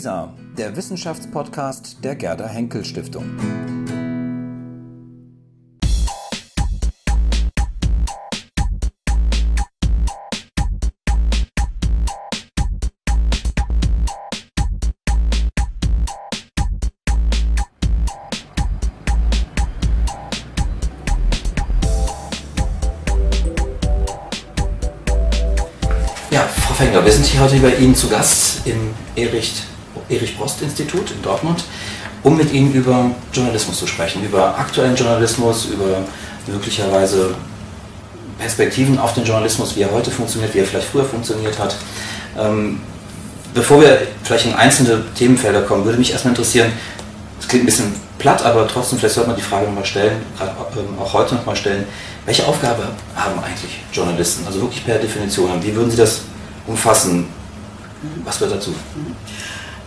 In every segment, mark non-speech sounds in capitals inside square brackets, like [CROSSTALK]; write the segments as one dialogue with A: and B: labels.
A: WISA, der Wissenschaftspodcast der Gerda Henkel Stiftung.
B: Ja, Frau Fengler, wir sind hier heute bei Ihnen zu Gast im Erich, Erich Brost Institut in Dortmund, um mit Ihnen über Journalismus zu sprechen, über aktuellen Journalismus, über möglicherweise Perspektiven auf den Journalismus, wie er heute funktioniert, wie er vielleicht früher funktioniert hat. Ähm, bevor wir vielleicht in einzelne Themenfelder kommen, würde mich erstmal interessieren, es klingt ein bisschen platt, aber trotzdem, vielleicht sollte man die Frage nochmal stellen, ähm, auch heute nochmal stellen, welche Aufgabe haben eigentlich Journalisten? Also wirklich per Definition. Wie würden Sie das umfassen? Was gehört dazu?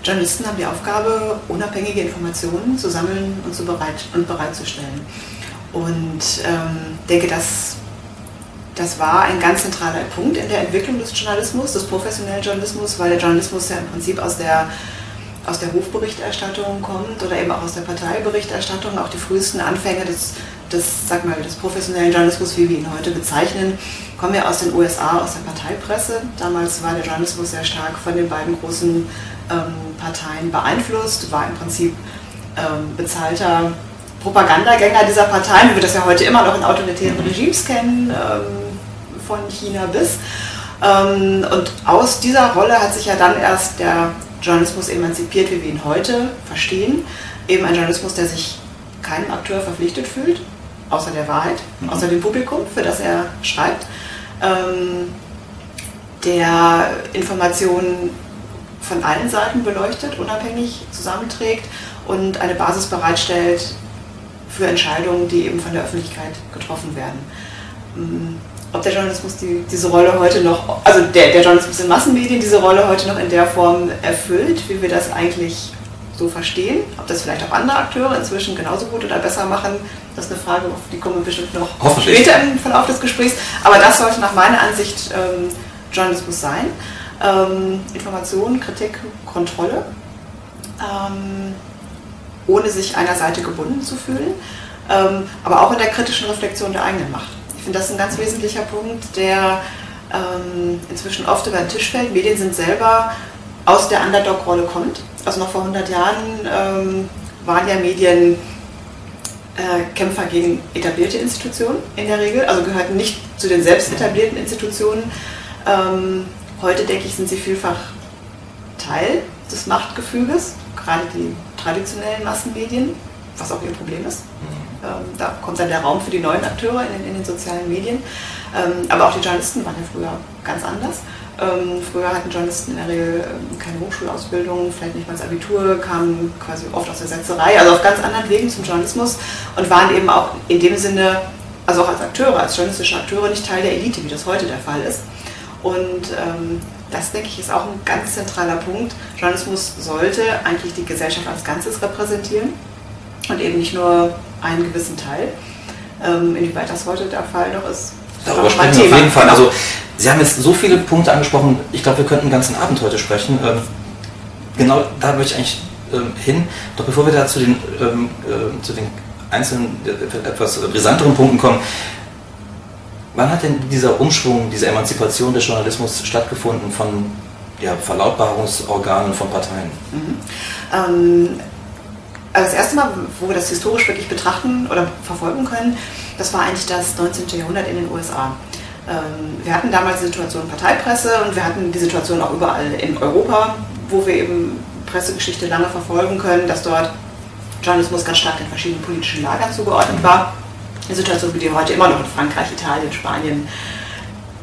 C: Journalisten haben die Aufgabe, unabhängige Informationen zu sammeln und, zu bereit, und bereitzustellen. Und ähm, denke, dass das war ein ganz zentraler Punkt in der Entwicklung des Journalismus, des professionellen Journalismus, weil der Journalismus ja im Prinzip aus der, aus der Hofberichterstattung kommt oder eben auch aus der Parteiberichterstattung. Auch die frühesten Anfänge des, des, sag mal, des professionellen Journalismus, wie wir ihn heute bezeichnen, kommen ja aus den USA, aus der Parteipresse. Damals war der Journalismus sehr stark von den beiden großen ähm, Parteien beeinflusst, war im Prinzip ähm, bezahlter Propagandagänger dieser Parteien, wie wir das ja heute immer noch in autoritären Regimes kennen, ähm, von China bis. Ähm, und aus dieser Rolle hat sich ja dann erst der Journalismus emanzipiert, wie wir ihn heute verstehen. Eben ein Journalismus, der sich keinem Akteur verpflichtet fühlt, außer der Wahrheit, außer dem Publikum, für das er schreibt, ähm, der Informationen von allen Seiten beleuchtet, unabhängig zusammenträgt und eine Basis bereitstellt für Entscheidungen, die eben von der Öffentlichkeit getroffen werden. Mm, Ob der Journalismus die, diese Rolle heute noch, also der, der Journalismus in Massenmedien diese Rolle heute noch in der Form erfüllt, wie wir das eigentlich so verstehen, ob das vielleicht auch andere Akteure inzwischen genauso gut oder besser machen, das ist eine Frage, auf die kommen wir bestimmt noch später im Verlauf des Gesprächs. Aber das sollte nach meiner Ansicht ähm, Journalismus sein. Ähm, Information, Kritik, Kontrolle, ähm, ohne sich einer Seite gebunden zu fühlen, ähm, aber auch in der kritischen Reflexion der eigenen Macht. Ich finde das ein ganz wesentlicher Punkt, der ähm, inzwischen oft über den Tisch fällt. Medien sind selber aus der Underdog-Rolle kommt. Also noch vor 100 Jahren ähm, waren ja Medien äh, Kämpfer gegen etablierte Institutionen in der Regel, also gehörten nicht zu den selbst etablierten Institutionen. Ähm, heute denke ich, sind sie vielfach Teil des Machtgefüges, gerade die traditionellen Massenmedien, was auch ihr Problem ist. Ähm, da kommt dann der Raum für die neuen Akteure in den, in den sozialen Medien. Ähm, aber auch die Journalisten waren ja früher ganz anders. Ähm, früher hatten Journalisten in der Regel ähm, keine Hochschulausbildung, vielleicht nicht mal das Abitur, kamen quasi oft aus der Setzerei, also auf ganz anderen Wegen zum Journalismus und waren eben auch in dem Sinne, also auch als Akteure, als journalistische Akteure nicht Teil der Elite, wie das heute der Fall ist. Und ähm, das, denke ich, ist auch ein ganz zentraler Punkt. Journalismus sollte eigentlich die Gesellschaft als Ganzes repräsentieren und eben nicht nur einen gewissen Teil. Ähm, inwieweit das heute der Fall noch ist,
B: Darüber sprechen wir auf jeden Fall. Also Sie haben jetzt so viele Punkte angesprochen, ich glaube, wir könnten den ganzen Abend heute sprechen. Ähm, genau da möchte ich eigentlich ähm, hin. Doch bevor wir da zu den, ähm, äh, zu den einzelnen, äh, etwas brisanteren Punkten kommen, wann hat denn dieser Umschwung, diese Emanzipation des Journalismus stattgefunden von ja, Verlautbarungsorganen von Parteien?
C: Ähm, also das erste Mal, wo wir das historisch wirklich betrachten oder verfolgen können, das war eigentlich das 19. Jahrhundert in den USA. Ähm, wir hatten damals die Situation Parteipresse und wir hatten die Situation auch überall in Europa, wo wir eben Pressegeschichte lange verfolgen können, dass dort Journalismus ganz stark in verschiedenen politischen Lagern zugeordnet war. Eine Situation, wie die heute immer noch in Frankreich, Italien, Spanien,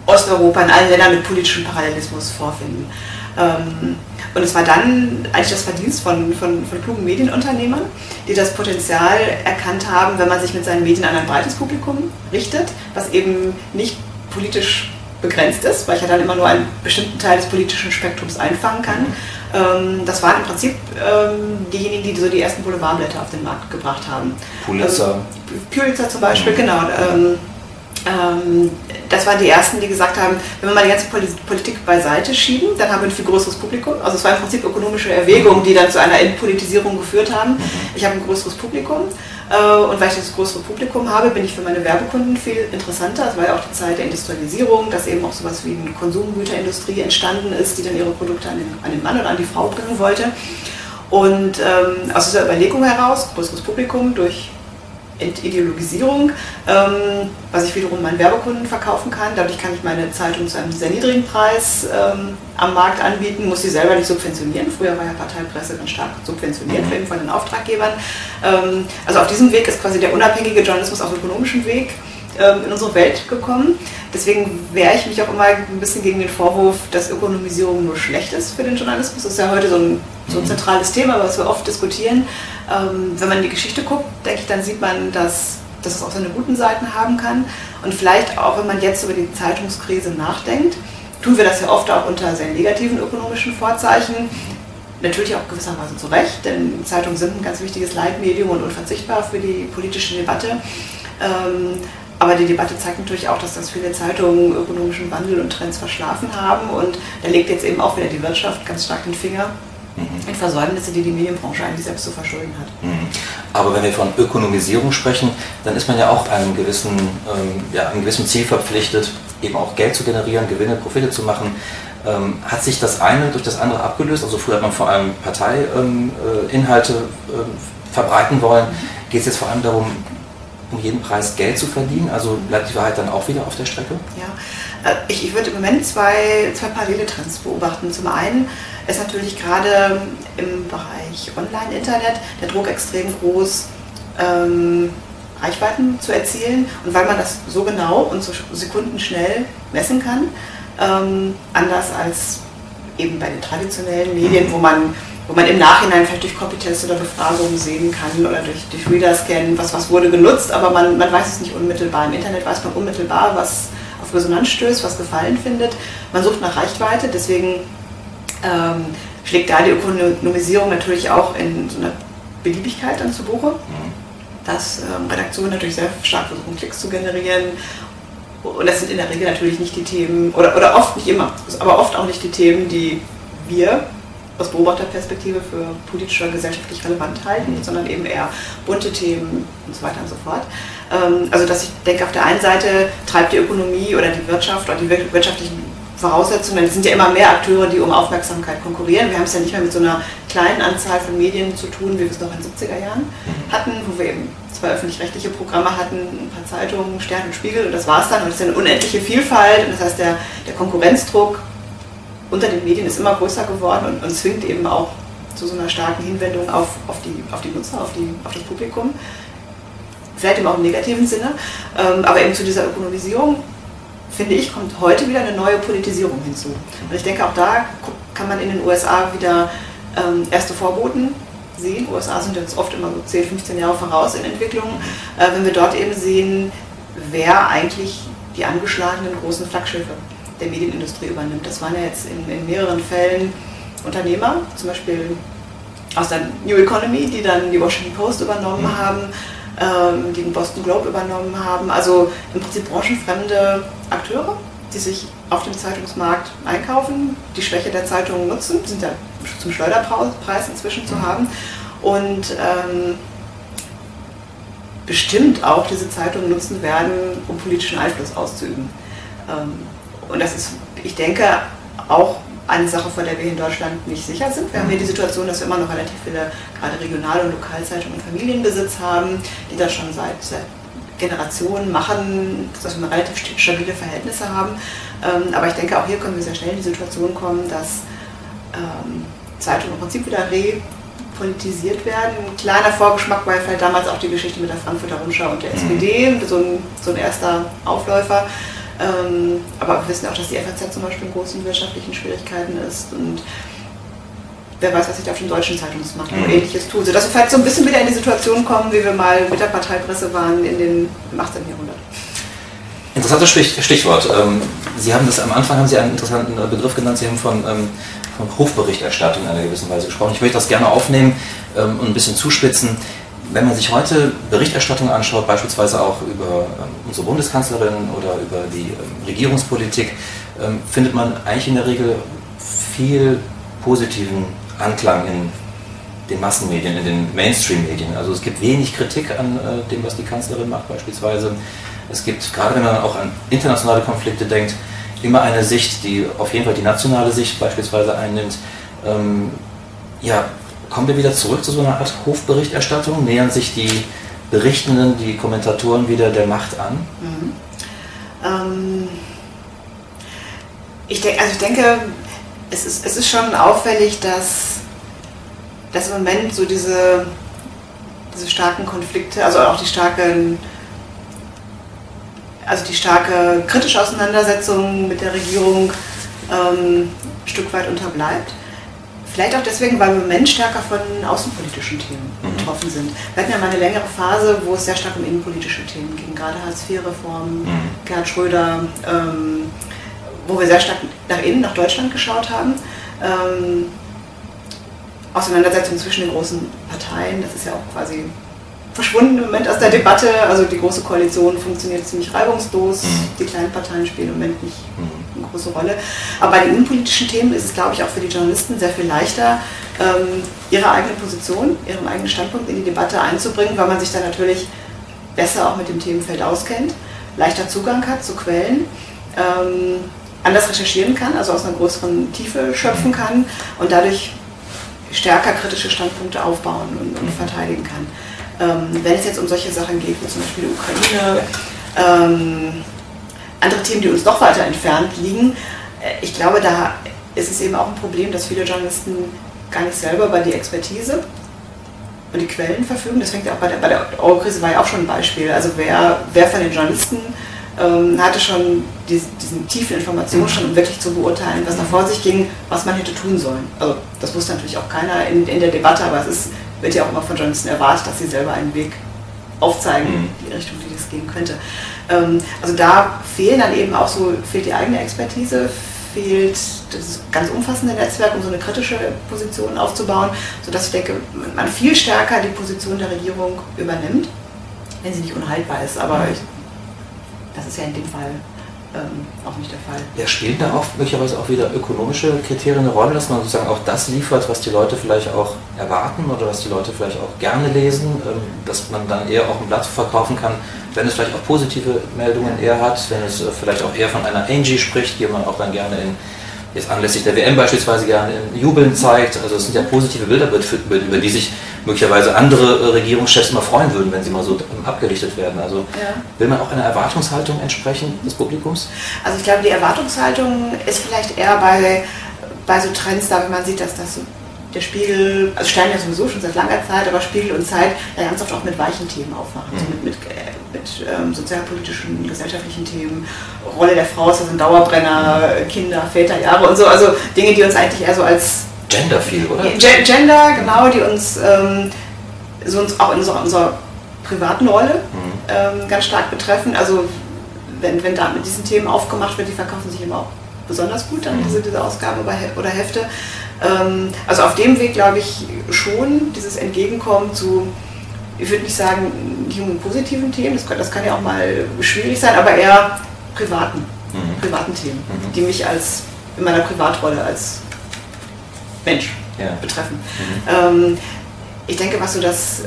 C: Osteuropa, in allen Ländern mit politischem Parallelismus vorfinden. Ähm, und es war dann eigentlich das Verdienst von, von, von klugen Medienunternehmern, die das Potenzial erkannt haben, wenn man sich mit seinen Medien an ein breites Publikum richtet, was eben nicht politisch begrenzt ist, weil ich ja dann immer nur einen bestimmten Teil des politischen Spektrums einfangen kann. Ähm, das waren im Prinzip ähm, diejenigen, die so die ersten Boulevardblätter auf den Markt gebracht haben.
B: Pulitzer.
C: Ähm, Pulitzer zum Beispiel, genau. Das waren die ersten, die gesagt haben, wenn wir mal die ganze Politik beiseite schieben, dann haben wir ein viel größeres Publikum. Also es war im Prinzip ökonomische Erwägungen, die dann zu einer Entpolitisierung geführt haben. Ich habe ein größeres Publikum äh, und weil ich das größere Publikum habe, bin ich für meine Werbekunden viel interessanter. Es war ja auch die Zeit der Industrialisierung, dass eben auch sowas wie eine Konsumgüterindustrie entstanden ist, die dann ihre Produkte an den, an den Mann oder an die Frau bringen wollte. Und ähm, aus dieser Überlegung heraus, größeres Publikum durch Entideologisierung, ähm, was ich wiederum meinen Werbekunden verkaufen kann. Dadurch kann ich meine Zeitung zu einem sehr niedrigen Preis ähm, am Markt anbieten, muss sie selber nicht subventionieren. Früher war ja Parteipresse ganz stark subventioniert mhm. von den Auftraggebern. Ähm, also auf diesem Weg ist quasi der unabhängige Journalismus auf ökonomischem Weg ähm, in unsere Welt gekommen. Deswegen wehre ich mich auch immer ein bisschen gegen den Vorwurf, dass Ökonomisierung nur schlecht ist für den Journalismus. Das ist ja heute so ein, so ein mhm. zentrales Thema, was wir oft diskutieren. Ähm, wenn man in die Geschichte guckt, denke ich, dann sieht man, dass, dass es auch seine guten Seiten haben kann. Und vielleicht auch, wenn man jetzt über die Zeitungskrise nachdenkt, tun wir das ja oft auch unter sehr negativen ökonomischen Vorzeichen. Natürlich auch gewissermaßen zu Recht, denn Zeitungen sind ein ganz wichtiges Leitmedium und unverzichtbar für die politische Debatte. Ähm, aber die Debatte zeigt natürlich auch, dass das viele Zeitungen ökonomischen Wandel und Trends verschlafen haben. Und da legt jetzt eben auch wieder die Wirtschaft ganz stark den Finger mhm. in Versäumnisse, die die Medienbranche eigentlich selbst zu verschulden hat.
B: Mhm. Aber wenn wir von Ökonomisierung sprechen, dann ist man ja auch einem gewissen, ähm, ja, einem gewissen Ziel verpflichtet, eben auch Geld zu generieren, Gewinne, Profite zu machen. Ähm, hat sich das eine durch das andere abgelöst? Also früher hat man vor allem Parteiinhalte ähm, äh, verbreiten wollen. Mhm. Geht es jetzt vor allem darum, um jeden Preis Geld zu verdienen? Also bleibt die Wahrheit dann auch wieder auf der Strecke?
C: Ja, äh, ich, ich würde im Moment zwei, zwei parallele Trends beobachten. Zum einen ist natürlich gerade im Bereich Online-Internet der Druck extrem groß, ähm, Reichweiten zu erzielen. Und weil man das so genau und so sekundenschnell messen kann, ähm, anders als eben bei den traditionellen Medien, wo man wo man im Nachhinein vielleicht durch Copytests oder Befragungen sehen kann oder durch, durch Reader-Scan, was, was wurde genutzt, aber man, man weiß es nicht unmittelbar. Im Internet weiß man unmittelbar, was auf Resonanz stößt, was Gefallen findet. Man sucht nach Reichweite, deswegen ähm, schlägt da die Ökonomisierung natürlich auch in so einer Beliebigkeit dann zu Buche. Mhm. Dass ähm, Redaktionen natürlich sehr stark versuchen, Klicks zu generieren und das sind in der Regel natürlich nicht die Themen, oder, oder oft nicht immer, aber oft auch nicht die Themen, die wir aus Beobachterperspektive für politisch oder gesellschaftlich relevant halten, sondern eben eher bunte Themen und so weiter und so fort. Ähm, also dass ich denke, auf der einen Seite treibt die Ökonomie oder die Wirtschaft oder die wirtschaftlichen Voraussetzungen, es sind ja immer mehr Akteure, die um Aufmerksamkeit konkurrieren. Wir haben es ja nicht mehr mit so einer kleinen Anzahl von Medien zu tun, wie wir es noch in den 70er Jahren hatten, wo wir eben zwei öffentlich-rechtliche Programme hatten, ein paar Zeitungen, Stern und Spiegel und das war es dann. Und es ist eine unendliche Vielfalt und das heißt, der, der Konkurrenzdruck unter den Medien ist immer größer geworden und, und zwingt eben auch zu so einer starken Hinwendung auf, auf, die, auf die Nutzer, auf, die, auf das Publikum. Vielleicht eben auch im negativen Sinne, ähm, aber eben zu dieser Ökonomisierung, finde ich, kommt heute wieder eine neue Politisierung hinzu. Und ich denke, auch da kann man in den USA wieder ähm, erste Vorboten sehen. USA sind jetzt oft immer so 10, 15 Jahre voraus in Entwicklung. Äh, wenn wir dort eben sehen, wer eigentlich die angeschlagenen großen Flaggschiffe der Medienindustrie übernimmt. Das waren ja jetzt in, in mehreren Fällen Unternehmer, zum Beispiel aus der New Economy, die dann die Washington Post übernommen mhm. haben, ähm, die den Boston Globe übernommen haben. Also im Prinzip branchenfremde Akteure, die sich auf dem Zeitungsmarkt einkaufen, die Schwäche der Zeitungen nutzen, sind ja zum Schleuderpreis inzwischen zu mhm. haben und ähm, bestimmt auch diese Zeitungen nutzen werden, um politischen Einfluss auszuüben. Ähm, und das ist, ich denke, auch eine Sache, vor der wir in Deutschland nicht sicher sind. Wir haben hier die Situation, dass wir immer noch relativ viele gerade Regional- und Lokalzeitungen im Familienbesitz haben, die das schon seit, seit Generationen machen, dass wir relativ stabile Verhältnisse haben. Ähm, aber ich denke, auch hier können wir sehr schnell in die Situation kommen, dass ähm, Zeitungen im Prinzip wieder repolitisiert werden. Ein kleiner Vorgeschmack war vielleicht damals auch die Geschichte mit der Frankfurter Rundschau und der SPD, mhm. so ein, so ein erster Aufläufer. Ähm, aber wir wissen auch, dass die FAZ zum Beispiel in großen wirtschaftlichen Schwierigkeiten ist und wer weiß, was sich da auf dem deutschen Zeitungsmarkt mhm. ähnliches tut. Sodass wir vielleicht so ein bisschen wieder in die Situation kommen, wie wir mal mit der Parteipresse waren in den, im 18. Jahrhundert.
B: Interessantes Stichwort. Ähm, Sie haben das am Anfang haben Sie einen interessanten äh, Begriff genannt. Sie haben von, ähm, von Hofberichterstattung in einer gewissen Weise gesprochen. Ich möchte das gerne aufnehmen ähm, und ein bisschen zuspitzen. Wenn man sich heute Berichterstattung anschaut, beispielsweise auch über ähm, unsere Bundeskanzlerin oder über die ähm, Regierungspolitik, ähm, findet man eigentlich in der Regel viel positiven Anklang in den Massenmedien, in den Mainstream-Medien. Also es gibt wenig Kritik an äh, dem, was die Kanzlerin macht beispielsweise. Es gibt, gerade wenn man auch an internationale Konflikte denkt, immer eine Sicht, die auf jeden Fall die nationale Sicht beispielsweise einnimmt. Ja, kommen wir wieder zurück zu so einer Art Hofberichterstattung? Nähern sich die Berichtenden, die Kommentatoren wieder der Macht an? Mhm. Ähm,
C: ich, denk, also ich denke, es ist, es ist schon auffällig, dass, dass im Moment so diese, diese starken Konflikte, also auch die starken also die starke kritische Auseinandersetzung mit der Regierung ähm, ein Stück weit unterbleibt. Vielleicht auch deswegen, weil wir im Moment stärker von außenpolitischen Themen mhm. betroffen sind. Wir hatten ja mal eine längere Phase, wo es sehr stark um innenpolitische Themen ging, gerade Hartz-IV-Reform, mhm. Gerhard Schröder, ähm, wo wir sehr stark nach innen, nach Deutschland geschaut haben. Ähm, Auseinandersetzungen zwischen den großen Parteien, das ist ja auch quasi verschwunden im Moment aus der Debatte. Also die große Koalition funktioniert ziemlich reibungslos. Mhm. Die kleinen Parteien spielen im Moment nicht mhm. Eine große Rolle. Aber bei den innenpolitischen Themen ist es, glaube ich, auch für die Journalisten sehr viel leichter, ähm, ihre eigene Position, ihren eigenen Standpunkt in die Debatte einzubringen, weil man sich dann natürlich besser auch mit dem Themenfeld auskennt, leichter Zugang hat zu Quellen. Ähm, anders recherchieren kann, also aus einer größeren Tiefe schöpfen kann und dadurch stärker kritische Standpunkte aufbauen und, und verteidigen kann. Ähm, wenn es jetzt um solche Sachen geht, wie zum Beispiel die Ukraine, ähm, andere Themen, die uns noch weiter entfernt liegen, äh, ich glaube, da ist es eben auch ein Problem, dass viele Journalisten gar nicht selber über die Expertise und die Quellen verfügen. Das fängt ja auch bei der, bei der Eurokrise war ja auch schon ein Beispiel. Also wer, wer von den Journalisten ähm, hatte schon diesen, diesen tiefen Informationsstand, um wirklich zu beurteilen, was da vor sich ging, was man hätte tun sollen. Also das wusste natürlich auch keiner in, in der Debatte, aber es ist wird ja auch immer von Journalisten erwartet, dass sie selber einen Weg aufzeigen, mhm. die Richtung, die das gehen könnte. Ähm, also da fehlen dann eben auch so, fehlt die eigene Expertise, fehlt das ganz umfassende Netzwerk, um so eine kritische Position aufzubauen, sodass ich denke, man viel stärker die Position der Regierung übernimmt, wenn sie nicht unhaltbar ist. Aber ich, das ist ja in dem Fall ähm, auch nicht der Fall.
B: Ja, spielen da auch möglicherweise auch wieder ökonomische Kriterien eine Rolle, dass man sozusagen auch das liefert, was die Leute vielleicht auch erwarten oder was die Leute vielleicht auch gerne lesen, ähm, dass man dann eher auch ein Blatt verkaufen kann, wenn es vielleicht auch positive Meldungen eher hat, wenn es äh, vielleicht auch eher von einer Angie spricht, die man auch dann gerne in jetzt anlässlich der WM beispielsweise gerne in Jubeln zeigt. Also es sind ja positive Bilder, über die sich möglicherweise andere äh, Regierungschefs immer freuen würden, wenn sie mal so abgerichtet werden. Also ja. will man auch einer Erwartungshaltung entsprechen des Publikums?
C: Also ich glaube, die Erwartungshaltung ist vielleicht eher bei, bei so Trends da, wenn man sieht, dass das so der Spiegel, also Stein ja sowieso schon seit langer Zeit, aber Spiegel und Zeit ja ganz oft auch mit weichen Themen aufmachen, mhm. so mit, mit, äh, mit ähm, sozialpolitischen, gesellschaftlichen Themen, Rolle der Frau das ein Dauerbrenner, Kinder, Väterjahre und so, also Dinge, die uns eigentlich eher so als
B: Gender viel, oder?
C: Gender, genau, die uns, ähm, so uns auch in unserer, unserer privaten Rolle mhm. ähm, ganz stark betreffen. Also wenn, wenn da mit diesen Themen aufgemacht wird, die verkaufen sich immer auch besonders gut, dann mhm. diese, diese Ausgaben oder Hefte. Ähm, also auf dem Weg glaube ich schon, dieses Entgegenkommen zu, ich würde nicht sagen jungen positiven Themen, das kann, das kann ja auch mal schwierig sein, aber eher privaten, mhm. privaten Themen, mhm. die mich als in meiner Privatrolle als Mensch ja. betreffen. Mhm. Ähm, ich denke, was so, das, äh,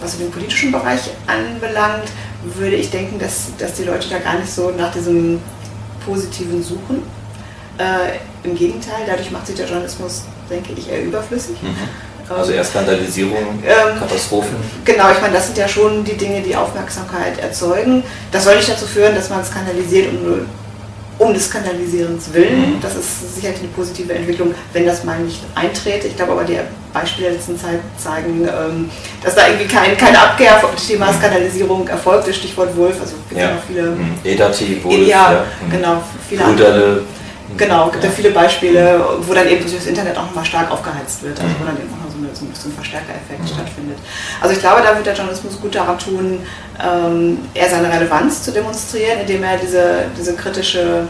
C: was so den politischen Bereich anbelangt, würde ich denken, dass, dass die Leute da gar nicht so nach diesem Positiven suchen. Äh, Im Gegenteil, dadurch macht sich der Journalismus, denke ich, eher überflüssig. Mhm.
B: Also eher Skandalisierung, ähm, Katastrophen.
C: Genau, ich meine, das sind ja schon die Dinge, die Aufmerksamkeit erzeugen. Das soll nicht dazu führen, dass man skandalisiert und um des Skandalisierens willen. Mhm. Das ist sicherlich eine positive Entwicklung, wenn das mal nicht eintrete. Ich glaube aber, die Beispiele der letzten Zeit zeigen, ähm, dass da irgendwie kein, keine Abkehr vom Thema mhm. Skandalisierung erfolgt. Das Stichwort Wolf, also
B: gibt ja, noch viele. Mhm. Edati, Wolf,
C: ja, ja. genau. Viele
B: Bruderle.
C: Genau, gibt ja. ja viele Beispiele, wo dann eben durch das Internet auch nochmal stark aufgeheizt wird, also wo dann eben auch so, so ein Verstärkereffekt stattfindet. Also ich glaube, da wird der Journalismus gut daran tun, ähm, eher seine Relevanz zu demonstrieren, indem er diese, diese kritische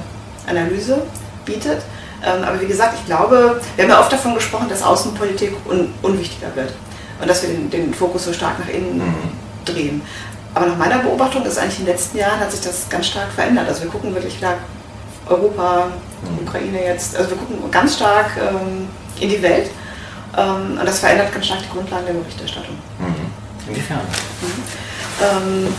C: Analyse bietet. Ähm, aber wie gesagt, ich glaube, wir haben ja oft davon gesprochen, dass Außenpolitik un unwichtiger wird. und dass wir den, den Fokus so stark nach innen mhm. drehen. Aber nach meiner Beobachtung ist eigentlich in den letzten Jahren hat sich das ganz stark verändert. Also wir gucken wirklich klar Europa, mhm. Ukraine jetzt, also wir gucken ganz stark ähm, in die Welt ähm, und das verändert ganz stark die Grundlagen der Berichterstattung.
B: Mhm. Inwiefern? Mhm.
C: Ähm,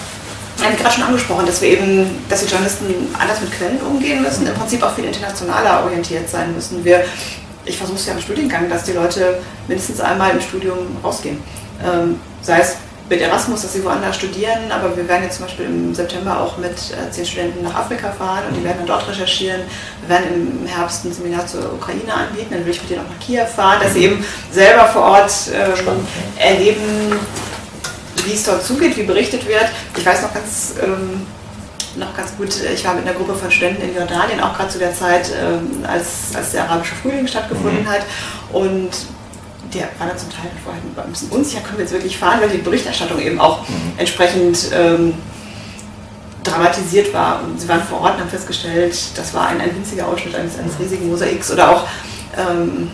C: ich habe gerade schon angesprochen, dass wir eben, dass die Journalisten anders mit Quellen umgehen müssen, im Prinzip auch viel internationaler orientiert sein müssen. Wir, ich versuche es ja im Studiengang, dass die Leute mindestens einmal im Studium rausgehen. Ähm, sei es mit Erasmus, dass sie woanders studieren, aber wir werden jetzt zum Beispiel im September auch mit äh, zehn Studenten nach Afrika fahren und die werden dann dort recherchieren. Wir werden im Herbst ein Seminar zur Ukraine anbieten, dann will ich mit denen auch nach Kiew fahren, dass sie eben selber vor Ort ähm, erleben, wie es dort zugeht, wie berichtet wird. Ich weiß noch ganz, ähm, noch ganz gut, ich war mit einer Gruppe von Studenten in Jordanien, auch gerade zu der Zeit, ähm, als, als der arabische Frühling stattgefunden mhm. hat. Und die waren dann zum Teil vorher ein bisschen unsicher, können wir jetzt wirklich fahren, weil die Berichterstattung eben auch mhm. entsprechend ähm, dramatisiert war. Und sie waren vor Ort und haben festgestellt, das war ein, ein winziger Ausschnitt eines, eines riesigen Mosaiks. Oder auch ähm,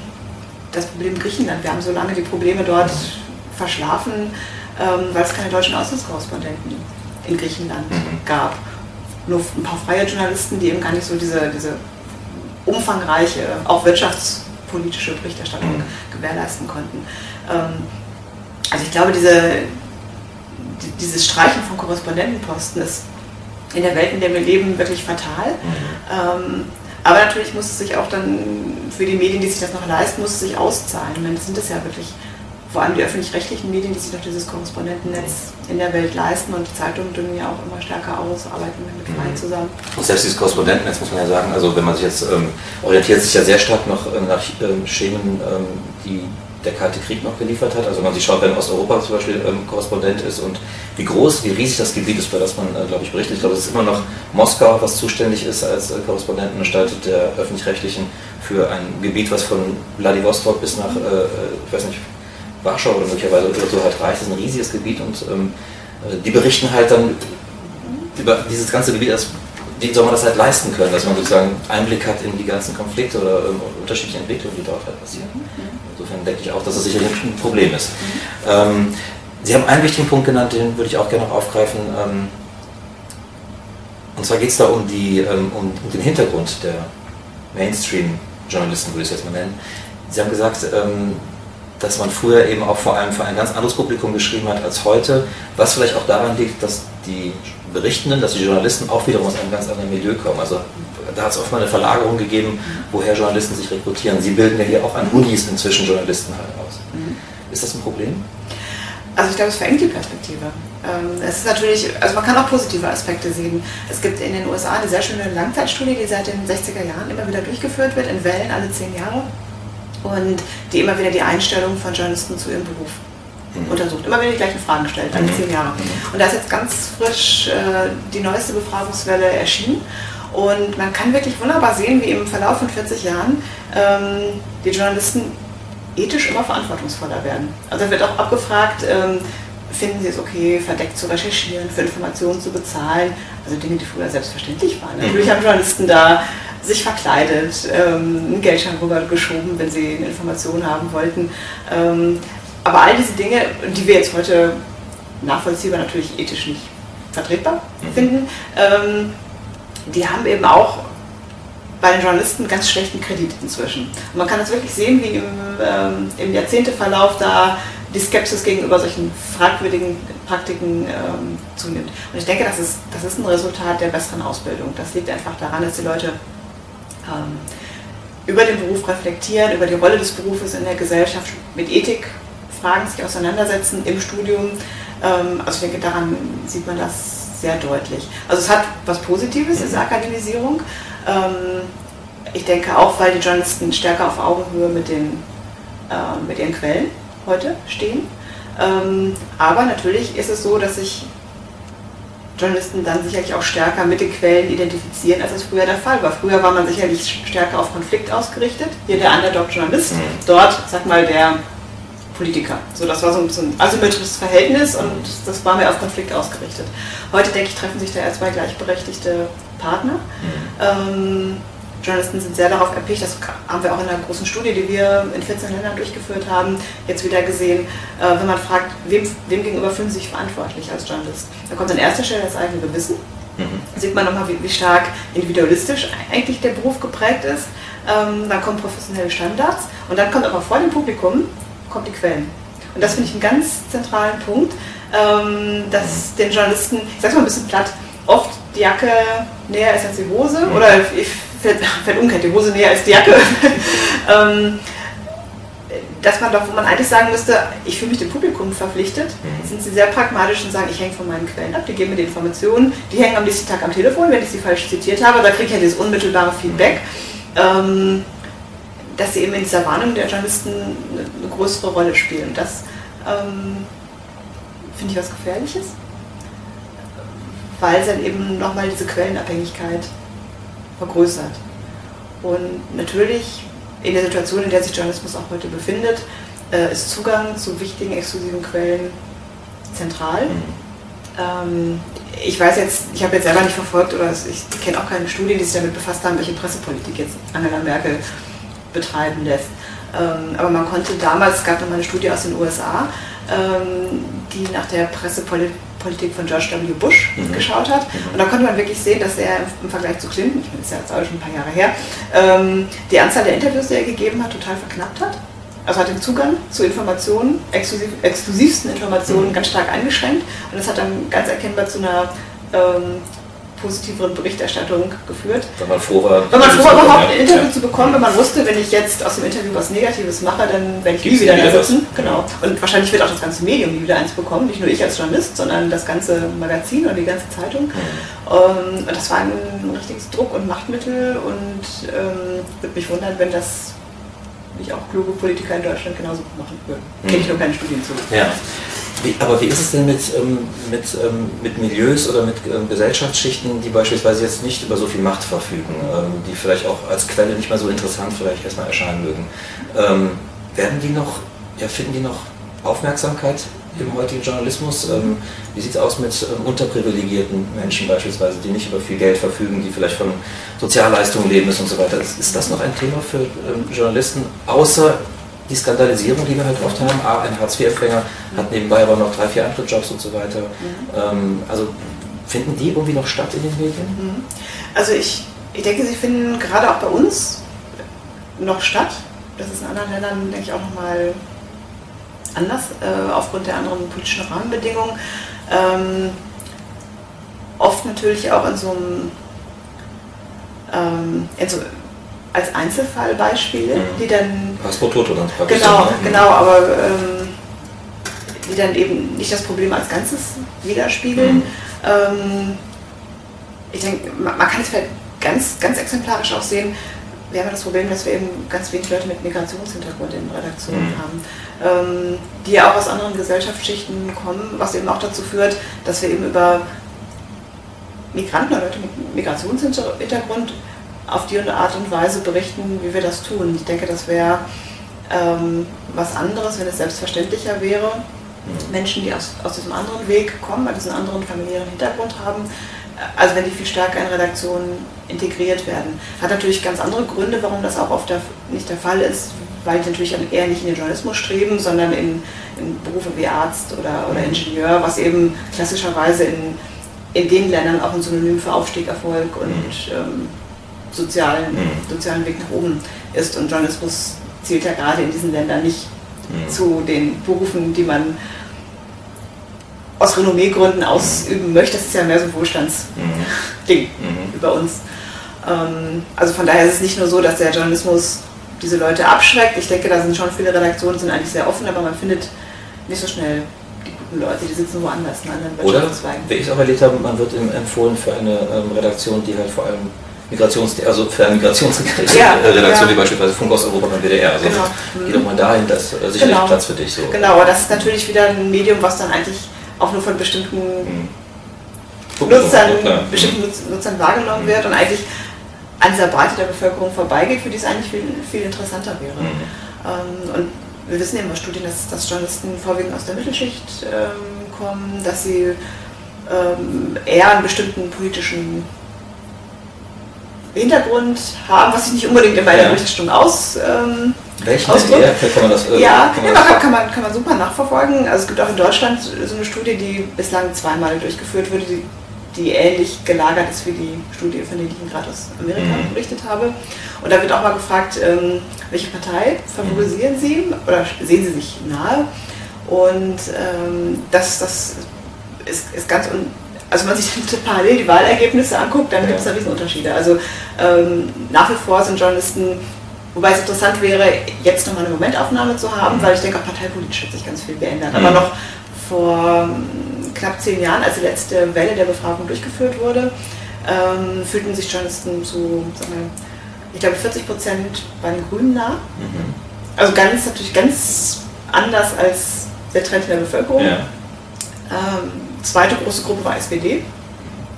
C: das Problem Griechenland. Wir haben so lange die Probleme dort mhm. verschlafen, ähm, weil es keine deutschen Auslandskorrespondenten in Griechenland mhm. gab. Nur ein paar freie Journalisten, die eben gar nicht so diese, diese umfangreiche, auch wirtschaftspolitische Berichterstattung mhm. gewährleisten konnten. Ähm, also ich glaube, diese, dieses Streichen von Korrespondentenposten ist in der Welt, in der wir leben, wirklich fatal. Mhm. Ähm, aber natürlich muss es sich auch dann für die Medien, die sich das noch leisten, muss es sich auszahlen. Ich meine, das sind es ja wirklich vor allem die öffentlich-rechtlichen Medien, die sich noch dieses Korrespondentennetz in der Welt leisten und die Zeitungen dünnen ja auch immer stärker aus, arbeiten mit Freien mhm. zusammen.
B: Und selbst dieses Korrespondentennetz muss man ja sagen, also wenn man sich jetzt ähm, orientiert sich ja sehr stark noch äh, nach ähm, Schemen, ähm, die der Kalte Krieg noch geliefert hat. Also wenn man sich schaut, wenn Osteuropa zum Beispiel ähm, Korrespondent ist und wie groß, wie riesig das Gebiet ist, bei das man, äh, glaube ich, berichtet. Ich glaube, es ist immer noch Moskau, was zuständig ist als äh, Korrespondentenanstalt der Öffentlich-Rechtlichen für ein Gebiet, was von Vladivostok bis nach, äh, ich weiß nicht, Warschau oder möglicherweise oder so halt reicht. Das ist ein riesiges Gebiet und ähm, äh, die berichten halt dann über dieses ganze Gebiet, als, wie soll man das halt leisten können, dass man sozusagen Einblick hat in die ganzen Konflikte oder ähm, unterschiedliche Entwicklungen, die dort halt passieren. Insofern denke ich auch, dass das sicherlich ein Problem ist. Ähm, Sie haben einen wichtigen Punkt genannt, den würde ich auch gerne noch aufgreifen. Ähm, und zwar geht es da um, die, ähm, um, um, den Hintergrund der Mainstream-Journalisten, würde ich es jetzt mal nennen. Sie haben gesagt, ähm, dass man früher eben auch vor allem für ein ganz anderes Publikum geschrieben hat als heute, was vielleicht auch daran liegt, dass die Berichtenden, dass die Journalisten auch wiederum aus einem ganz anderen Milieu kommen. Also da hat es oft mal eine Verlagerung gegeben, woher Journalisten sich rekrutieren. Sie bilden ja hier auch an Unis inzwischen Journalisten halt aus. Mhm. Ist das ein Problem?
C: Also ich glaube, es verengt die Perspektive. Ähm, es ist natürlich, also man kann auch positive Aspekte sehen. Es gibt in den USA eine sehr schöne Langzeitstudie, die seit den 60er Jahren immer wieder durchgeführt wird, in Wellen alle zehn Jahre und die immer wieder die Einstellung von Journalisten zu ihrem Beruf mhm. untersucht. Immer wieder die gleichen Fragen stellt, alle mhm. zehn Jahre. Und da ist jetzt ganz frisch äh, die neueste Befragungswelle erschienen. Und man kann wirklich wunderbar sehen, wie im Verlauf von 40 Jahren ähm, die Journalisten ethisch immer verantwortungsvoller werden. Also da wird auch abgefragt, ähm, finden Sie es okay, verdeckt zu recherchieren, für Informationen zu bezahlen? Also Dinge, die früher selbstverständlich waren. Natürlich haben Journalisten da sich verkleidet, ähm, einen Geldschein rübergeschoben, wenn sie eine Information haben wollten. Ähm, aber all diese Dinge, die wir jetzt heute nachvollziehbar natürlich ethisch nicht vertretbar mhm. finden, ähm, die haben eben auch bei den Journalisten ganz schlechten Kredit inzwischen. Und man kann das wirklich sehen, wie im, ähm, im Jahrzehnteverlauf da die Skepsis gegenüber solchen fragwürdigen Praktiken ähm, zunimmt. Und ich denke, das ist, das ist ein Resultat der besseren Ausbildung. Das liegt einfach daran, dass die Leute ähm, über den Beruf reflektieren, über die Rolle des Berufes in der Gesellschaft, mit Ethikfragen sich auseinandersetzen im Studium. Ähm, also ich denke, daran sieht man das sehr deutlich. Also es hat was Positives, diese Akademisierung. Ähm, ich denke auch, weil die Journalisten stärker auf Augenhöhe mit, den, äh, mit ihren Quellen heute stehen. Ähm, aber natürlich ist es so, dass sich Journalisten dann sicherlich auch stärker mit den Quellen identifizieren, als es früher der Fall war. Früher war man sicherlich stärker auf Konflikt ausgerichtet. Hier der Underdog-Journalist, mhm. dort, sag mal, der Politiker. So, das war so ein asymmetrisches Verhältnis und das war mehr auf Konflikt ausgerichtet. Heute, denke ich, treffen sich da eher zwei gleichberechtigte Partner. Mhm. Ähm, Journalisten sind sehr darauf erpicht, das haben wir auch in einer großen Studie, die wir in 14 Ländern durchgeführt haben, jetzt wieder gesehen, äh, wenn man fragt, wem, wem gegenüber fühlen Sie sich verantwortlich als Journalist? Da kommt an erster Stelle das eigene Gewissen. Mhm. Sieht man nochmal, wie, wie, stark individualistisch eigentlich der Beruf geprägt ist. Ähm, dann kommen professionelle Standards und dann kommt aber vor dem Publikum kommt die Quellen. Und das finde ich einen ganz zentralen Punkt, ähm, dass den Journalisten, ich sage mal ein bisschen platt, oft die Jacke näher ist als die Hose mhm. oder ich fällt, fällt umgekehrt, die Hose näher als die Jacke. [LAUGHS] ähm, dass man doch, wo man eigentlich sagen müsste, ich fühle mich dem Publikum verpflichtet, mhm. sind sie sehr pragmatisch und sagen, ich hänge von meinen Quellen ab, die geben mir die Informationen, die hängen am nächsten Tag am Telefon, wenn ich sie falsch zitiert habe, da kriege ich ja dieses unmittelbare Feedback, ähm, dass sie eben in dieser Warnung der Journalisten eine, größere Rolle spielen. Das ähm, finde ich was Gefährliches, weil dann eben nochmal diese Quellenabhängigkeit vergrößert. Und natürlich in der Situation, in der sich Journalismus auch heute befindet, äh, ist Zugang zu wichtigen exklusiven Quellen zentral. Mhm. Ähm, ich weiß jetzt, ich habe jetzt selber nicht verfolgt oder ich kenne auch keine Studien, die sich damit befasst haben, welche Pressepolitik jetzt Angela Merkel betreiben lässt. Ähm, aber man konnte damals, es gab noch mal eine Studie aus den USA, ähm, die nach der Pressepolitik Politik von George W. Bush mhm. geschaut hat. Und da konnte man wirklich sehen, dass er im Vergleich zu Clinton, ich meine, das ist ja jetzt auch schon ein paar Jahre her, ähm, die Anzahl der Interviews, die er gegeben hat, total verknappt hat. Also hat den Zugang zu Informationen, exklusiv, exklusivsten Informationen mhm. ganz stark eingeschränkt. Und das hat dann ganz erkennbar zu einer ähm, positiveren Berichterstattung geführt.
B: Wenn man froh war,
C: wenn man froh war überhaupt ein Interview ja. zu bekommen, wenn man wusste, wenn ich jetzt aus dem Interview was Negatives mache, dann werde ich Gibt's nie wieder da sitzen. Genau. Und wahrscheinlich wird auch das ganze Medium nie wieder eins bekommen, nicht nur ich als Journalist, sondern das ganze Magazin und die ganze Zeitung. Mhm. Und das war ein richtiges Druck- und Machtmittel und ähm, würde mich wundern, wenn das nicht auch kluge Politiker in Deutschland genauso machen würden. Mhm. Kenne ich nur keine Studien zu.
B: Ja. Wie, aber wie ist es denn mit, ähm, mit, ähm, mit Milieus oder mit ähm, Gesellschaftsschichten, die beispielsweise jetzt nicht über so viel Macht verfügen, die vielleicht auch als Quelle nicht mehr so interessant vielleicht erstmal erscheinen mögen? Werden die noch, ja, finden die noch Aufmerksamkeit im heutigen Journalismus? Wie sieht es aus mit unterprivilegierten Menschen beispielsweise, die nicht über viel Geld verfügen, die vielleicht von Sozialleistungen leben müssen und so weiter? Ist das noch ein Thema für Journalisten, außer die Skandalisierung, die wir halt oft haben. A, ein Hartz-IV-Empfänger hat nebenbei aber noch drei, vier andere Jobs und so weiter. Ähm, also finden die irgendwie noch statt in den Medien? Mhm.
C: Also ich, ich denke, sie finden gerade auch bei uns noch statt. Das ist in anderen Ländern, denke ich, auch nochmal anders, äh, aufgrund der anderen politischen Rahmenbedingungen. Ähm, oft natürlich auch in so einem, ähm, in so, als Einzelfallbeispiele, mhm. die dann. Praktisch. Genau, genau, aber ähm, die dann eben nicht das Problem als Ganzes widerspiegeln. Mhm. Ähm, ich denke, man, man, kann es vielleicht ganz, ganz exemplarisch auch sehen. Wir haben ja das Problem, dass wir eben ganz wenig Leute mit Migrationshintergrund in Redaktionen mhm. haben, ähm, die ja auch aus anderen Gesellschaftsschichten kommen, was eben auch dazu führt, dass wir eben über Migranten oder Leute mit Migrationshintergrund auf die Art und Weise berichten, wie wir das tun. Ich denke, das wäre ähm, was anderes, wenn es selbstverständlicher wäre. Mhm. Menschen, die aus, aus diesem anderen Weg kommen, diesen anderen familiären Hintergrund haben, also wenn die viel stärker in Redaktionen integriert werden. Hat natürlich ganz andere Gründe, warum das auch oft der, nicht der Fall ist, weil die natürlich eher nicht in den Journalismus streben, sondern in, in Berufe wie Arzt oder, oder mhm. Ingenieur, was eben klassischerweise in, in den Ländern auch ein Synonym für Aufstieg, Erfolg und mhm. ähm, sozialen, mhm. sozialen Weg nach oben ist. Und Journalismus zählt ja gerade in diesen Ländern nicht mhm. zu den Berufen, die man aus Renommeegründen ausüben möchte. Das ist ja mehr so ein Wohlstandsding mhm. über uns. Ähm, also von daher ist es nicht nur so, dass der Journalismus diese Leute abschreckt. Ich denke, da sind schon viele Redaktionen, sind eigentlich sehr offen, aber man findet nicht so schnell die guten Leute, die sitzen woanders in anderen
B: Oder, wie ich es auch erlebt habe, man wird empfohlen für eine ähm, Redaktion, die halt vor allem Migrations also für eine Migrationsredaktion ja, ja. wie beispielsweise Funk aus Europa beim WDR. Also genau. geh doch mal dahin, das ist sicherlich genau. Platz für dich. So.
C: Genau, aber das ist natürlich wieder ein Medium, was dann eigentlich auch nur von bestimmten mhm. Nutzern, bestimmten Nutzern wahrgenommen mhm. wird und eigentlich an dieser Breite der Bevölkerung vorbeigeht, für die es eigentlich viel, viel interessanter wäre. Mhm. Ähm, und wir wissen ja immer Studien, dass, dass Journalisten vorwiegend aus der Mittelschicht ähm, kommen, dass sie ähm, eher an bestimmten politischen Hintergrund haben, was sich nicht unbedingt in meiner ja. Berichterstattung aus. Ähm,
B: Welchen ausdrückt. Kann man das,
C: äh, ja, kann man, ja, kann, man, kann man super nachverfolgen. Also es gibt auch in Deutschland so eine Studie, die bislang zweimal durchgeführt wurde, die, die ähnlich gelagert ist wie die Studie, von der ich Ihnen gerade aus Amerika mhm. berichtet habe. Und da wird auch mal gefragt, ähm, welche Partei favorisieren Sie oder sehen Sie sich nahe? Und ähm, das, das ist, ist ganz un also wenn man sich parallel die Wahlergebnisse anguckt, dann gibt es da Riesenunterschiede. Also ähm, nach wie vor sind Journalisten, wobei es interessant wäre, jetzt nochmal eine Momentaufnahme zu haben, mhm. weil ich denke, auch parteipolitisch hat sich ganz viel geändert. Mhm. Aber noch vor ähm, knapp zehn Jahren, als die letzte Welle der Befragung durchgeführt wurde, ähm, fühlten sich Journalisten zu, sagen wir, ich glaube, 40 Prozent bei den Grünen nah. Mhm. Also ganz natürlich ganz anders als der Trend in der Bevölkerung. Ja. Ähm, zweite große Gruppe war SPD,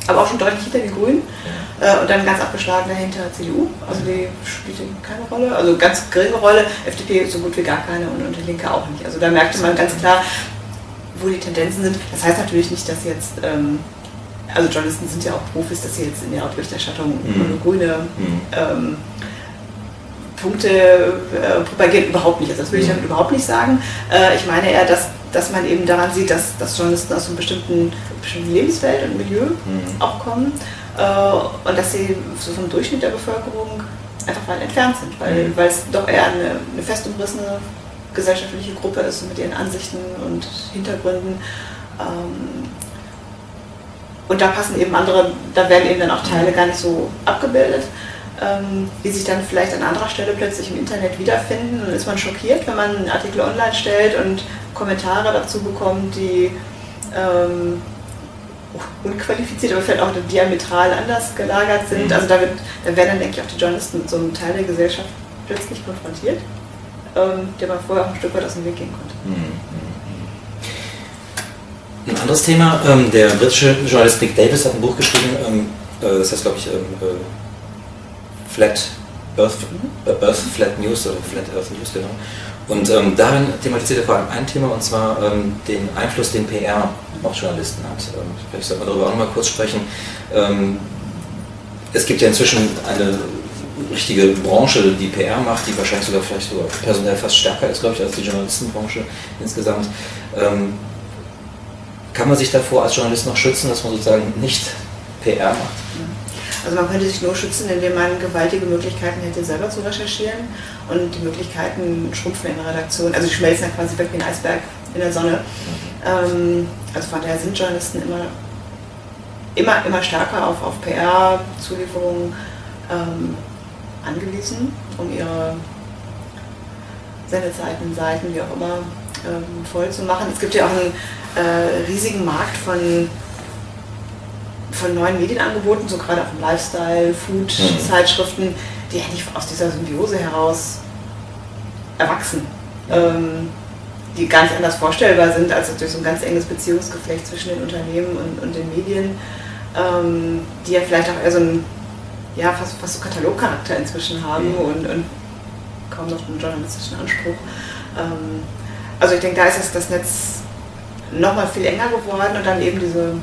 C: aber auch schon deutlich hinter den Grünen. Ja. Äh, und dann ganz abgeschlagen dahinter CDU, also die spielte keine Rolle, also ganz geringe Rolle, FDP so gut wie gar keine und, und die Linke auch nicht. Also da merkte man ganz klar, wo die Tendenzen sind. Das heißt natürlich nicht, dass jetzt, ähm, also Journalisten sind ja auch Profis, dass sie jetzt in ihrer Berichterstattung mhm. grüne mhm. ähm, Punkte äh, propagiert, überhaupt nicht. Also das will ich mhm. damit überhaupt nicht sagen. Äh, ich meine eher, dass dass man eben daran sieht, dass, dass Journalisten aus einem bestimmten, bestimmten Lebensfeld und Milieu mhm. auch kommen äh, und dass sie so vom Durchschnitt der Bevölkerung einfach weit entfernt sind, weil, mhm. es doch eher eine, eine fest umrissene gesellschaftliche Gruppe ist mit ihren Ansichten und Hintergründen. Ähm, und da passen eben andere, da werden eben dann auch Teile gar nicht so abgebildet ähm, die sich dann vielleicht an anderer Stelle plötzlich im Internet wiederfinden. Und dann ist man schockiert, wenn man einen Artikel online stellt und Kommentare dazu bekommt, die ähm, unqualifiziert, aber vielleicht auch diametral anders gelagert sind. Mhm. Also da, wird, da werden dann, denke ich, auch die Journalisten mit so einem Teil der Gesellschaft plötzlich konfrontiert, ähm, der man vorher auch ein Stück weit aus dem Weg gehen konnte. Mhm.
B: Ein anderes Thema, ähm, der britische Journalist Nick Davis hat ein Buch geschrieben, ähm, äh, das heißt, glaube ich, ähm, äh, Flat Earth, äh, Earth Flat News oder Flat Earth News, genau. Und ähm, darin thematisiert er vor allem ein Thema, und zwar ähm, den Einfluss, den PR auf Journalisten hat. Ähm, vielleicht sollte man darüber auch noch mal kurz sprechen. Ähm, es gibt ja inzwischen eine richtige Branche, die PR macht, die wahrscheinlich sogar vielleicht sogar personell fast stärker ist, glaube ich, als die Journalistenbranche insgesamt. Ähm, kann man sich davor als Journalist noch schützen, dass man sozusagen nicht PR macht?
C: Also man könnte sich nur schützen, indem man gewaltige Möglichkeiten hätte, selber zu recherchieren. Und die Möglichkeiten schrumpfen in der Redaktion. Also die schmelzen dann quasi weg wie ein Eisberg in der Sonne. Ähm, also von daher sind Journalisten immer, immer, immer stärker auf, auf PR-Zulieferungen ähm, angewiesen, um ihre Sendezeiten, Seiten, wie auch immer, ähm, voll zu machen. Es gibt ja auch einen äh, riesigen Markt von von neuen Medienangeboten, so gerade auch im Lifestyle, Food-Zeitschriften, mhm. die eigentlich aus dieser Symbiose heraus erwachsen. Ähm, die gar nicht anders vorstellbar sind, als durch so ein ganz enges Beziehungsgeflecht zwischen den Unternehmen und, und den Medien, ähm, die ja vielleicht auch eher so einen ja, fast, fast so Katalogcharakter inzwischen haben mhm. und, und, kaum noch einen journalistischen Anspruch. Ähm, also ich denke, da ist das, das Netz nochmal viel enger geworden und dann eben diese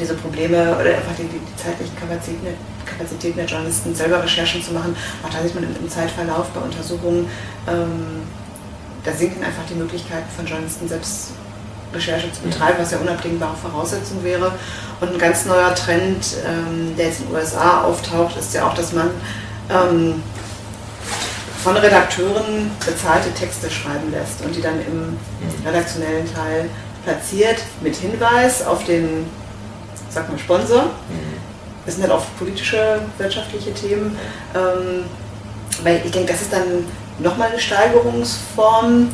C: diese Probleme oder einfach die, die zeitlichen Kapazitäten, Kapazitäten der Journalisten, selber Recherchen zu machen. Auch da sieht man im, Zeitverlauf bei Untersuchungen, ähm, da sinken einfach die Möglichkeiten von Journalisten selbst Recherche zu betreiben, was ja unabdingbare Voraussetzung wäre. Und ein ganz neuer Trend, ähm, der jetzt in den USA auftaucht, ist ja auch, dass man ähm, von Redakteuren bezahlte Texte schreiben lässt und die dann im redaktionellen Teil platziert mit Hinweis auf den sag mal, Sponsor. Mhm. Das sind halt oft politische, wirtschaftliche Themen. Ähm, weil ich denke, das ist dann nochmal eine Steigerungsform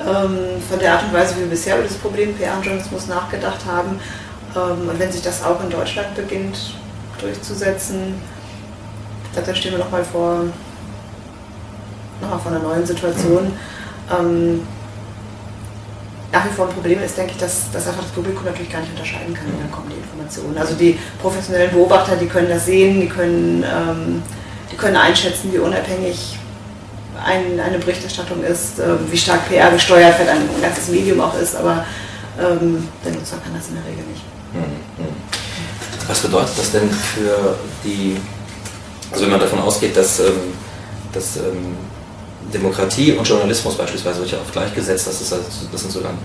C: ähm, von der Art und Weise, wie wir bisher über das Problem PR-Journalismus nachgedacht haben. Ähm, und wenn sich das auch in Deutschland beginnt durchzusetzen, dann stehen wir nochmal vor, noch vor einer neuen Situation. Ähm, nach wie vor ein Problem ist, denke ich, dass, dass einfach das Publikum natürlich gar nicht unterscheiden kann, woher kommen die Informationen. Also die professionellen Beobachter, die können das sehen, die können, ähm, die können einschätzen, wie unabhängig ein, eine Berichterstattung ist, äh, wie stark PR gesteuert wird, ein ganzes Medium auch ist, aber ähm, der Nutzer kann das in der Regel nicht.
B: Was bedeutet das denn für die Also wenn man davon ausgeht, dass, ähm, dass ähm, Demokratie und Journalismus beispielsweise wird ja oft gleichgesetzt, das, ist, das sind sozusagen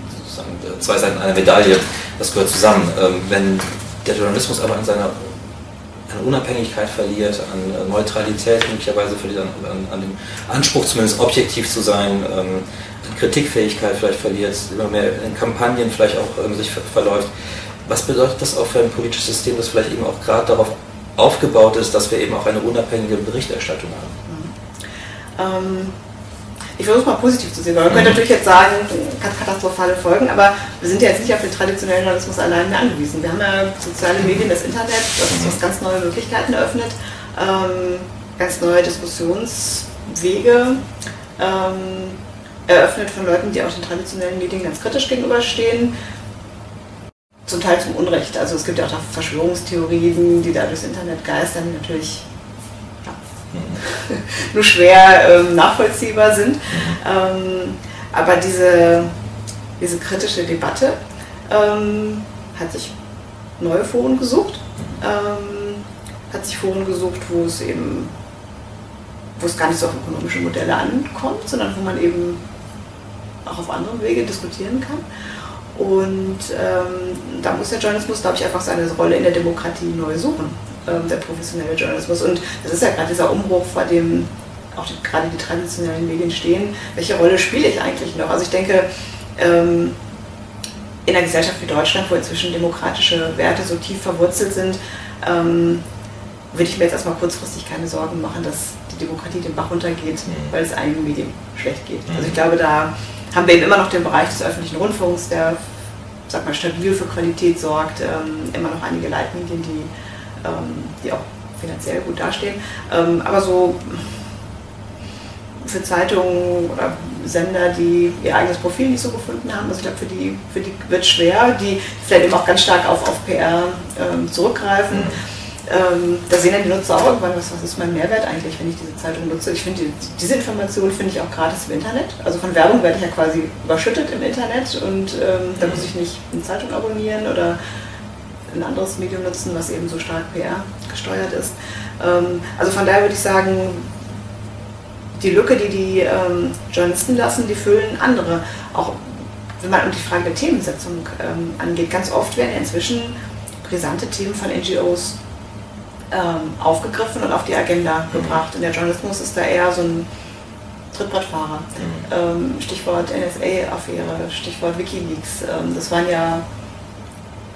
B: zwei Seiten einer Medaille, das gehört zusammen. Ähm, wenn der Journalismus aber an seiner an Unabhängigkeit verliert, an Neutralität möglicherweise verliert, an, an, an dem Anspruch zumindest objektiv zu sein, ähm, an Kritikfähigkeit vielleicht verliert, immer mehr in Kampagnen vielleicht auch ähm, sich verläuft. Was bedeutet das auch für ein politisches System, das vielleicht eben auch gerade darauf aufgebaut ist, dass wir eben auch eine unabhängige Berichterstattung
C: haben? Mhm. Ähm ich versuche es mal positiv zu sehen, weil man könnte natürlich jetzt sagen, katastrophale Folgen, aber wir sind ja jetzt nicht auf den traditionellen Journalismus allein mehr angewiesen. Wir haben ja soziale Medien, das Internet, das uns mhm. ganz neue Möglichkeiten eröffnet, ähm, ganz neue Diskussionswege ähm, eröffnet von Leuten, die auch den traditionellen Medien ganz kritisch gegenüberstehen. Zum Teil zum Unrecht. Also es gibt ja auch Verschwörungstheorien, die da durchs Internet geistern, die natürlich [LAUGHS] nur schwer ähm, nachvollziehbar sind. Ähm, aber diese, diese kritische Debatte ähm, hat sich neue Foren gesucht, ähm, hat sich Foren gesucht, wo es eben wo es gar nicht so auf ökonomische Modelle ankommt, sondern wo man eben auch auf andere Wege diskutieren kann. Und ähm, da muss der Journalismus, glaube ich, einfach seine Rolle in der Demokratie neu suchen. Ähm, der professionelle Journalismus. Und das ist ja gerade dieser Umbruch, vor dem auch die, gerade die traditionellen Medien stehen. Welche Rolle spiele ich eigentlich noch? Also ich denke, ähm, in einer Gesellschaft wie Deutschland, wo inzwischen demokratische Werte so tief verwurzelt sind, ähm, würde ich mir jetzt erstmal kurzfristig keine Sorgen machen, dass die Demokratie den Bach runtergeht, mhm. weil es einigen Medien schlecht geht. Also ich glaube, da haben wir eben immer noch den Bereich des öffentlichen Rundfunks, der sag mal, stabil für Qualität sorgt, immer noch einige Leitmedien, die die auch finanziell gut dastehen. Ähm, aber so für Zeitungen oder Sender, die ihr eigenes Profil nicht so gefunden haben, also ich glaube, für die, für die wird es schwer, die vielleicht eben auch ganz stark auf, auf PR ähm, zurückgreifen. Ähm, da sehen dann die Nutzer auch irgendwann, was, was ist mein Mehrwert eigentlich, wenn ich diese Zeitung nutze. Ich finde, die, diese Information finde ich auch gratis im Internet. Also von Werbung werde ich ja quasi überschüttet im Internet und ähm, da muss ich nicht eine Zeitung abonnieren oder ein anderes Medium nutzen, was eben so stark PR gesteuert ist. Ähm, also von daher würde ich sagen, die Lücke, die die ähm, Journalisten lassen, die füllen andere. Auch wenn man um die Frage der Themensetzung ähm, angeht, ganz oft werden inzwischen brisante Themen von NGOs aufgegriffen und auf die Agenda gebracht. Und der Journalismus ist da eher so ein Trittbrettfahrer. Mhm. Stichwort NSA-Affäre, Stichwort Wikileaks. das waren ja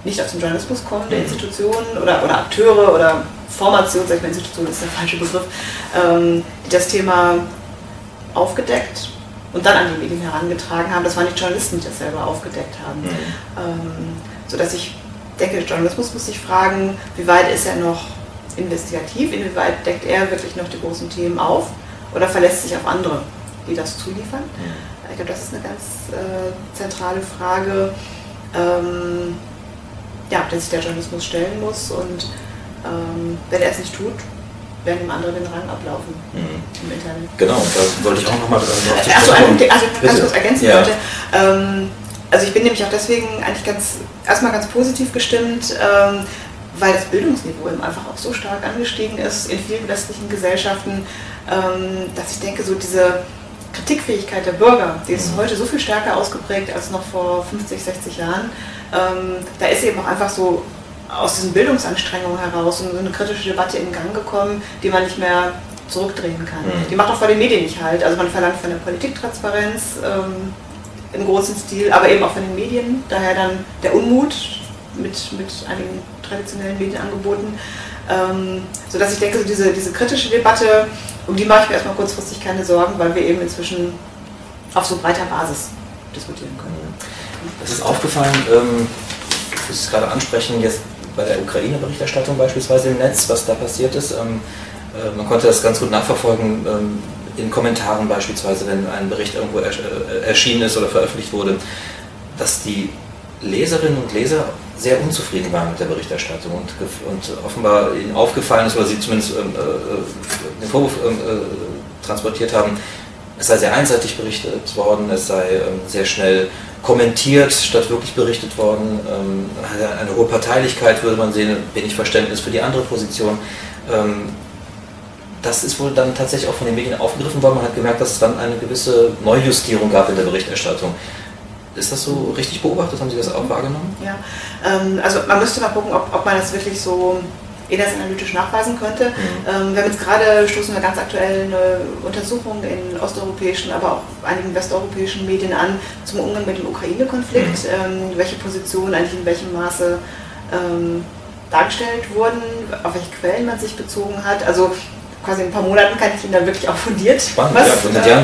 C: nicht aus dem Journalismus kommende. Institutionen oder, oder Akteure oder Formationen, sag ich mal, Institution ist der falsche Begriff, ähm, die das Thema aufgedeckt und dann an die Medien herangetragen haben. Das waren nicht Journalisten, die das selber aufgedeckt haben. Mhm. Ähm, sodass ich denke, Journalismus muss sich fragen, wie weit ist er noch investigativ, inwieweit deckt er wirklich noch die großen Themen auf oder verlässt sich auf andere, die das zuliefern. Mhm. Ich glaube, das ist eine ganz äh, zentrale Frage. Ähm, der sich der Journalismus stellen muss und ähm, wenn er es nicht tut, werden ihm andere den Rang ablaufen mhm. im Internet.
B: Genau, da wollte ich auch nochmal drauf
C: äh, Achso, also, also ganz kurz ergänzen ja. wollte. Ähm, also ich bin nämlich auch deswegen eigentlich ganz erstmal ganz positiv gestimmt, ähm, weil das Bildungsniveau eben einfach auch so stark angestiegen ist in vielen westlichen Gesellschaften, ähm, dass ich denke, so diese Kritikfähigkeit der Bürger, die ist mhm. heute so viel stärker ausgeprägt als noch vor 50, 60 Jahren ähm, da ist eben auch einfach so aus diesen Bildungsanstrengungen heraus und so eine kritische Debatte in Gang gekommen, die man nicht mehr zurückdrehen kann. Mhm. Die macht auch vor den Medien nicht halt. Also man verlangt von der Politik Transparenz ähm, im großen Stil, aber eben auch von den Medien. Daher dann der Unmut mit, mit einigen traditionellen Medienangeboten. Ähm, sodass ich denke, so diese, diese kritische Debatte, um die mache ich mir erstmal kurzfristig keine Sorgen, weil wir eben inzwischen auf so breiter Basis diskutieren können.
B: Es ist aufgefallen, ähm, ich es gerade ansprechen, jetzt bei der Ukraine-Berichterstattung beispielsweise im Netz, was da passiert ist. Ähm, äh, man konnte das ganz gut nachverfolgen ähm, in Kommentaren beispielsweise, wenn ein Bericht irgendwo ersch äh, erschienen ist oder veröffentlicht wurde, dass die Leserinnen und Leser sehr unzufrieden waren mit der Berichterstattung und, und offenbar ihnen aufgefallen ist, oder sie zumindest ähm, äh, den Vorwurf ähm, äh, transportiert haben, es sei sehr einseitig berichtet worden, es sei ähm, sehr schnell kommentiert, statt wirklich berichtet worden. Ähm, eine hohe Parteilichkeit würde man sehen, wenig Verständnis für die andere Position. Ähm, das ist wohl dann tatsächlich auch von den Medien aufgegriffen worden. Man hat gemerkt, dass es dann eine gewisse Neujustierung gab in der Berichterstattung. Ist das so richtig beobachtet? Haben Sie das auch wahrgenommen?
C: Ja, also man müsste mal gucken, ob, ob man das wirklich so analytisch nachweisen könnte. Mhm. Ähm, wir haben jetzt gerade, stoßen wir ganz aktuell eine Untersuchung in osteuropäischen, aber auch einigen westeuropäischen Medien an zum Umgang mit dem Ukraine-Konflikt, mhm. ähm, welche Positionen eigentlich in welchem Maße ähm, dargestellt wurden, auf welche Quellen man sich bezogen hat. Also quasi in ein paar Monaten kann ich Ihnen dann wirklich auch fundiert
B: Spannend, was ja, fundiert, ja,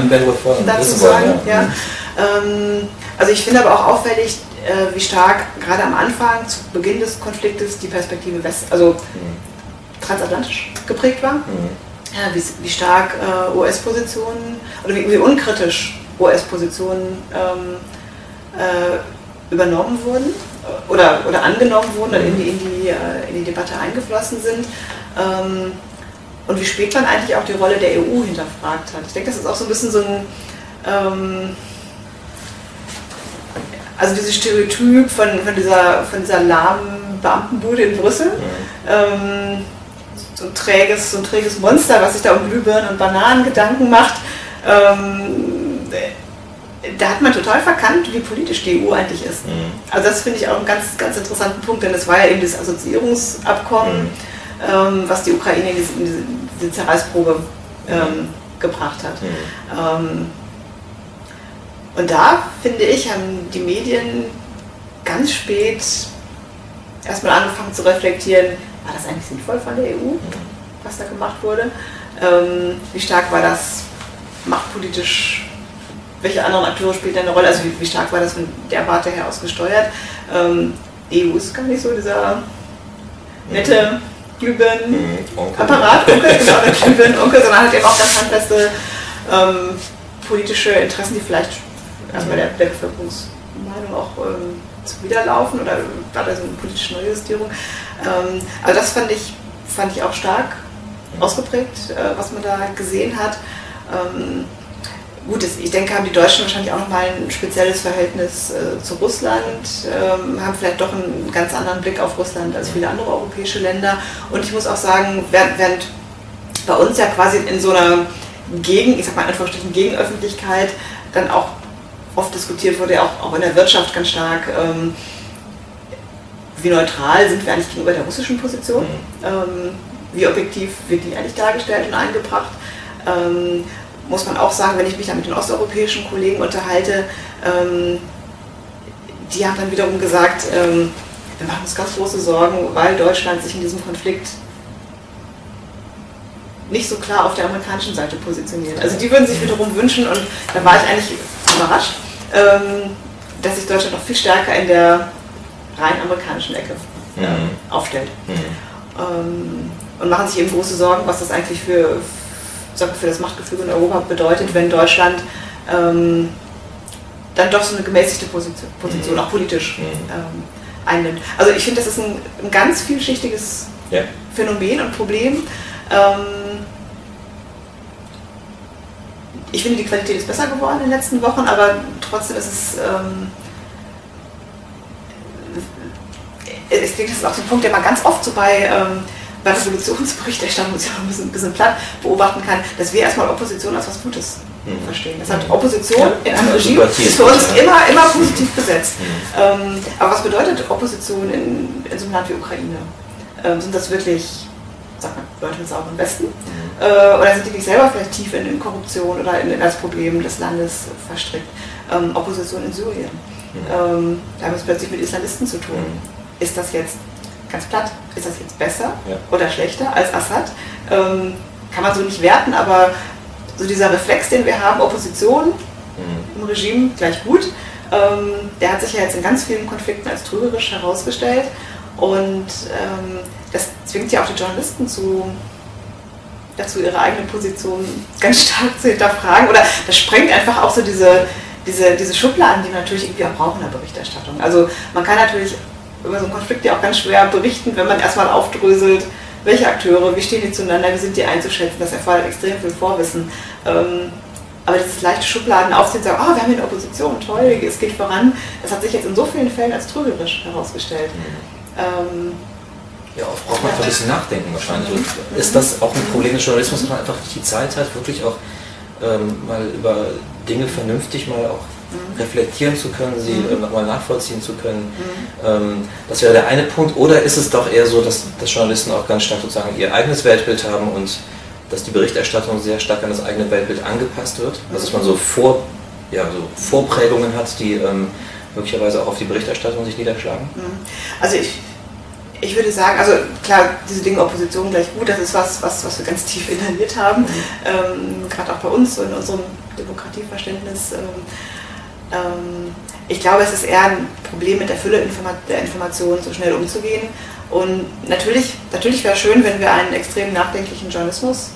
C: dazu sagen. Ja. Mhm. Ähm, also ich finde aber auch auffällig, äh, wie stark gerade am Anfang, zu Beginn des Konfliktes, die Perspektive West, also mhm. transatlantisch geprägt war. Mhm. Ja, wie, wie, stark äh, US-Positionen oder wie, wie, unkritisch US-Positionen ähm, äh, übernommen wurden oder, oder angenommen wurden und in die, in, die, äh, in die Debatte eingeflossen sind. Ähm, und wie spät man eigentlich auch die Rolle der EU hinterfragt hat. Ich denke, das ist auch so ein bisschen so ein, ähm, also dieses Stereotyp von, von, dieser, von dieser lahmen Beamtenbude in Brüssel. Mhm. Ähm, so ein, träges, so ein träges Monster, was sich da um Glühbirnen und Bananen Gedanken macht. Ähm, da hat man total verkannt, wie politisch die EU eigentlich ist. Mhm. Also das finde ich auch einen ganz, ganz interessanten Punkt, denn es war ja eben das Assoziierungsabkommen, mhm. ähm, was die Ukraine in diese, in diese, Zerreißprobe ähm, gebracht hat. Mhm. Und da, finde ich, haben die Medien ganz spät erstmal angefangen zu reflektieren, war das eigentlich sinnvoll von der EU, was da gemacht wurde? Ähm, wie stark war das machtpolitisch, welche anderen Akteure spielten eine Rolle? Also wie, wie, stark war das von der Warte her aus gesteuert? Ähm, die EU ist gar nicht so dieser nette Glühbirnen-Apparat, mhm. Onkel, [LAUGHS] genau, der Glühbirnen-Onkel, sondern hat eben auch ganz handfeste ähm, politische Interessen, die vielleicht erstmal der, der Bevölkerungsmeinung auch ähm, zu widerlaufen oder gerade so eine politische Neujustierung. Ähm, also das fand ich, fand ich auch stark ausgeprägt, äh, was man da gesehen hat. Ähm, gut, ich denke, haben die Deutschen wahrscheinlich auch nochmal ein spezielles Verhältnis äh, zu Russland, ähm, haben vielleicht doch einen ganz anderen Blick auf Russland als viele andere europäische Länder. Und ich muss auch sagen, während, während bei uns ja quasi in so einer Gegen, ich sag mal Gegenöffentlichkeit dann auch oft diskutiert wurde, auch, auch in der Wirtschaft ganz stark, ähm, wie neutral sind wir eigentlich gegenüber der russischen Position, mhm. ähm, wie objektiv wird die eigentlich dargestellt und eingebracht. Ähm, muss man auch sagen, wenn ich mich da mit den osteuropäischen Kollegen unterhalte, ähm, die haben dann wiederum gesagt, ähm, wir machen uns ganz große Sorgen, weil Deutschland sich in diesem Konflikt nicht so klar auf der amerikanischen Seite positioniert. Also die würden sich wiederum wünschen und da war ich eigentlich überrascht, dass sich Deutschland noch viel stärker in der rein amerikanischen Ecke mhm. aufstellt. Mhm. Ähm, und machen sich eben große Sorgen, was das eigentlich für, für das Machtgefüge in Europa bedeutet, wenn Deutschland ähm, dann doch so eine gemäßigte Position, Position mhm. auch politisch mhm. ähm, einnimmt. Also ich finde, das ist ein, ein ganz vielschichtiges ja. Phänomen und Problem. Ähm, ich finde, die Qualität ist besser geworden in den letzten Wochen, aber trotzdem ist es. Ähm, ich denke, das ist auch so ein Punkt, der man ganz oft so bei, ähm, bei Resolutionsberichterstattung ein bisschen, ein bisschen platt beobachten kann, dass wir erstmal Opposition als was Gutes mhm. verstehen. Das hat Opposition in einem Regime ist für uns immer, immer positiv besetzt. Mhm. Ähm, aber was bedeutet Opposition in, in so einem Land wie Ukraine? Ähm, sind das wirklich sagt man, Leute mit sauberen Westen? Äh, oder sind die nicht selber vielleicht tief in, in Korruption oder in, in, das Problem des Landes verstrickt? Ähm, Opposition in Syrien. Mhm. Ähm, da haben wir es plötzlich mit Islamisten zu tun. Mhm. Ist das jetzt ganz platt? Ist das jetzt besser ja. oder schlechter als Assad? Ähm, kann man so nicht werten, aber so dieser Reflex, den wir haben, Opposition mhm. im Regime gleich gut, ähm, der hat sich ja jetzt in ganz vielen Konflikten als trügerisch herausgestellt. Und ähm, das zwingt ja auch die Journalisten zu, dazu, ihre eigene Position ganz stark zu hinterfragen. Oder das sprengt einfach auch so diese, diese, diese Schubladen, die wir natürlich irgendwie auch brauchen in der Berichterstattung. Also man kann natürlich über so einen Konflikt ja auch ganz schwer berichten, wenn man erstmal aufdröselt, welche Akteure, wie stehen die zueinander, wie sind die einzuschätzen. Das erfordert extrem viel Vorwissen. Ähm, aber dieses leichte Schubladen aufziehen sagen, oh, wir haben hier eine Opposition, toll, es geht voran, das hat sich jetzt in so vielen Fällen als trügerisch herausgestellt. Mhm. Ähm,
B: Ja, oft braucht man einfach ein bisschen nachdenken wahrscheinlich. Und ist das auch ein Problem des Journalismus, dass man einfach nicht die Zeit hat, wirklich auch ähm, mal über Dinge vernünftig mal auch mhm. reflektieren zu können, sie mhm. nochmal nachvollziehen zu können. Mhm. Ähm, das wäre der eine Punkt. Oder ist es doch eher so, dass, dass Journalisten auch ganz stark sozusagen ihr eigenes Weltbild haben und dass die Berichterstattung sehr stark an das eigene Weltbild angepasst wird? Also dass man so, Vor, ja, so Vorprägungen hat, die ähm, möglicherweise auch auf die Berichterstattung sich niederschlagen?
C: Mhm. Also ich, ich würde sagen, also klar, diese Dinge Opposition gleich gut, das ist was, was, was wir ganz tief inhaliert haben, mhm. ähm, gerade auch bei uns so in unserem Demokratieverständnis. Ähm, ähm, ich glaube, es ist eher ein Problem mit der Fülle der Informationen so schnell umzugehen. Und natürlich, natürlich wäre es schön, wenn wir einen extrem nachdenklichen Journalismus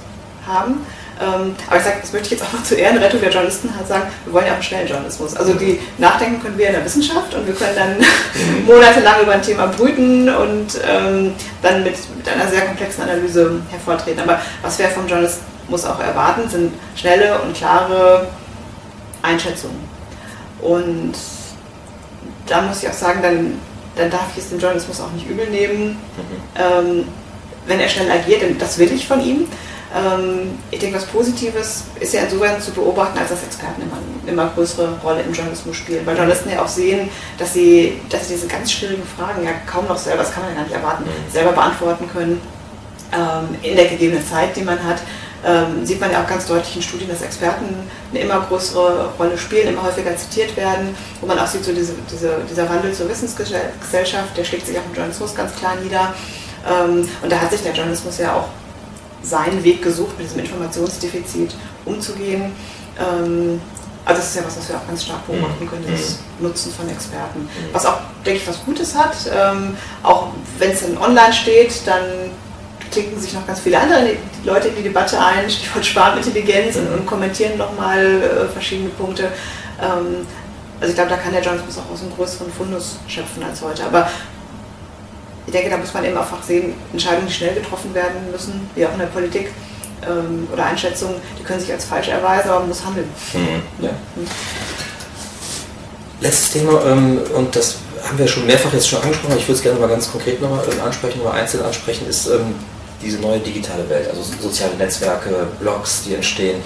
C: haben. Ähm, aber ich sage, das möchte ich jetzt auch noch zur Ehrenrettung der Journalisten halt sagen, wir wollen ja auch einen schnellen Journalismus. Also die nachdenken können wir in der Wissenschaft und wir können dann mhm. [LAUGHS] monatelang über ein Thema brüten und ähm, dann mit, mit einer sehr komplexen Analyse hervortreten. Aber was wir vom Journalismus auch erwarten, sind schnelle und klare Einschätzungen. Und da muss ich auch sagen, dann, dann darf ich es dem Journalismus auch nicht übel nehmen, mhm. ähm, wenn er schnell agiert, denn das will ich von ihm. Ähm, ich denke, was Positives ist ja insofern zu beobachten, als dass Experten immer eine immer größere Rolle im Journalismus spielen. Weil Journalisten ja auch sehen, dass sie, dass sie diese ganz schwierigen Fragen ja kaum noch selber, das kann man ja gar nicht erwarten, mhm. selber beantworten können ähm, in der gegebenen Zeit, die man hat. Ähm, sieht man ja auch ganz deutlich in Studien, dass Experten eine immer größere Rolle spielen, immer häufiger zitiert werden, wo man auch sieht, so diese, diese, dieser Wandel zur Wissensgesellschaft, der schlägt sich auch im Journalismus ganz klar nieder. Ähm, und da hat sich der Journalismus ja auch seinen Weg gesucht, mit diesem Informationsdefizit umzugehen. Ähm, also das ist ja was, was wir auch ganz stark beobachten können, das mhm. Nutzen von Experten. Mhm. Was auch, denke ich, was Gutes hat. Ähm, auch wenn es dann online steht, dann klicken sich noch ganz viele andere Leute in die Debatte ein, Stichwort Sparmintelligenz und, und kommentieren nochmal äh, verschiedene Punkte. Ähm, also ich glaube, da kann der Journalismus auch aus einem größeren Fundus schöpfen als heute. Aber ich denke, da muss man eben einfach sehen, Entscheidungen, die schnell getroffen werden müssen, wie auch in der Politik ähm, oder Einschätzungen, die können sich als falsch erweisen, aber man muss handeln. Mhm. Ja. Mhm.
B: Letztes Thema, ähm, und das haben wir schon mehrfach jetzt schon angesprochen, ich würde es gerne mal ganz konkret nochmal äh, ansprechen, nochmal einzeln ansprechen, ist ähm, diese neue digitale Welt, also soziale Netzwerke, Blogs, die entstehen.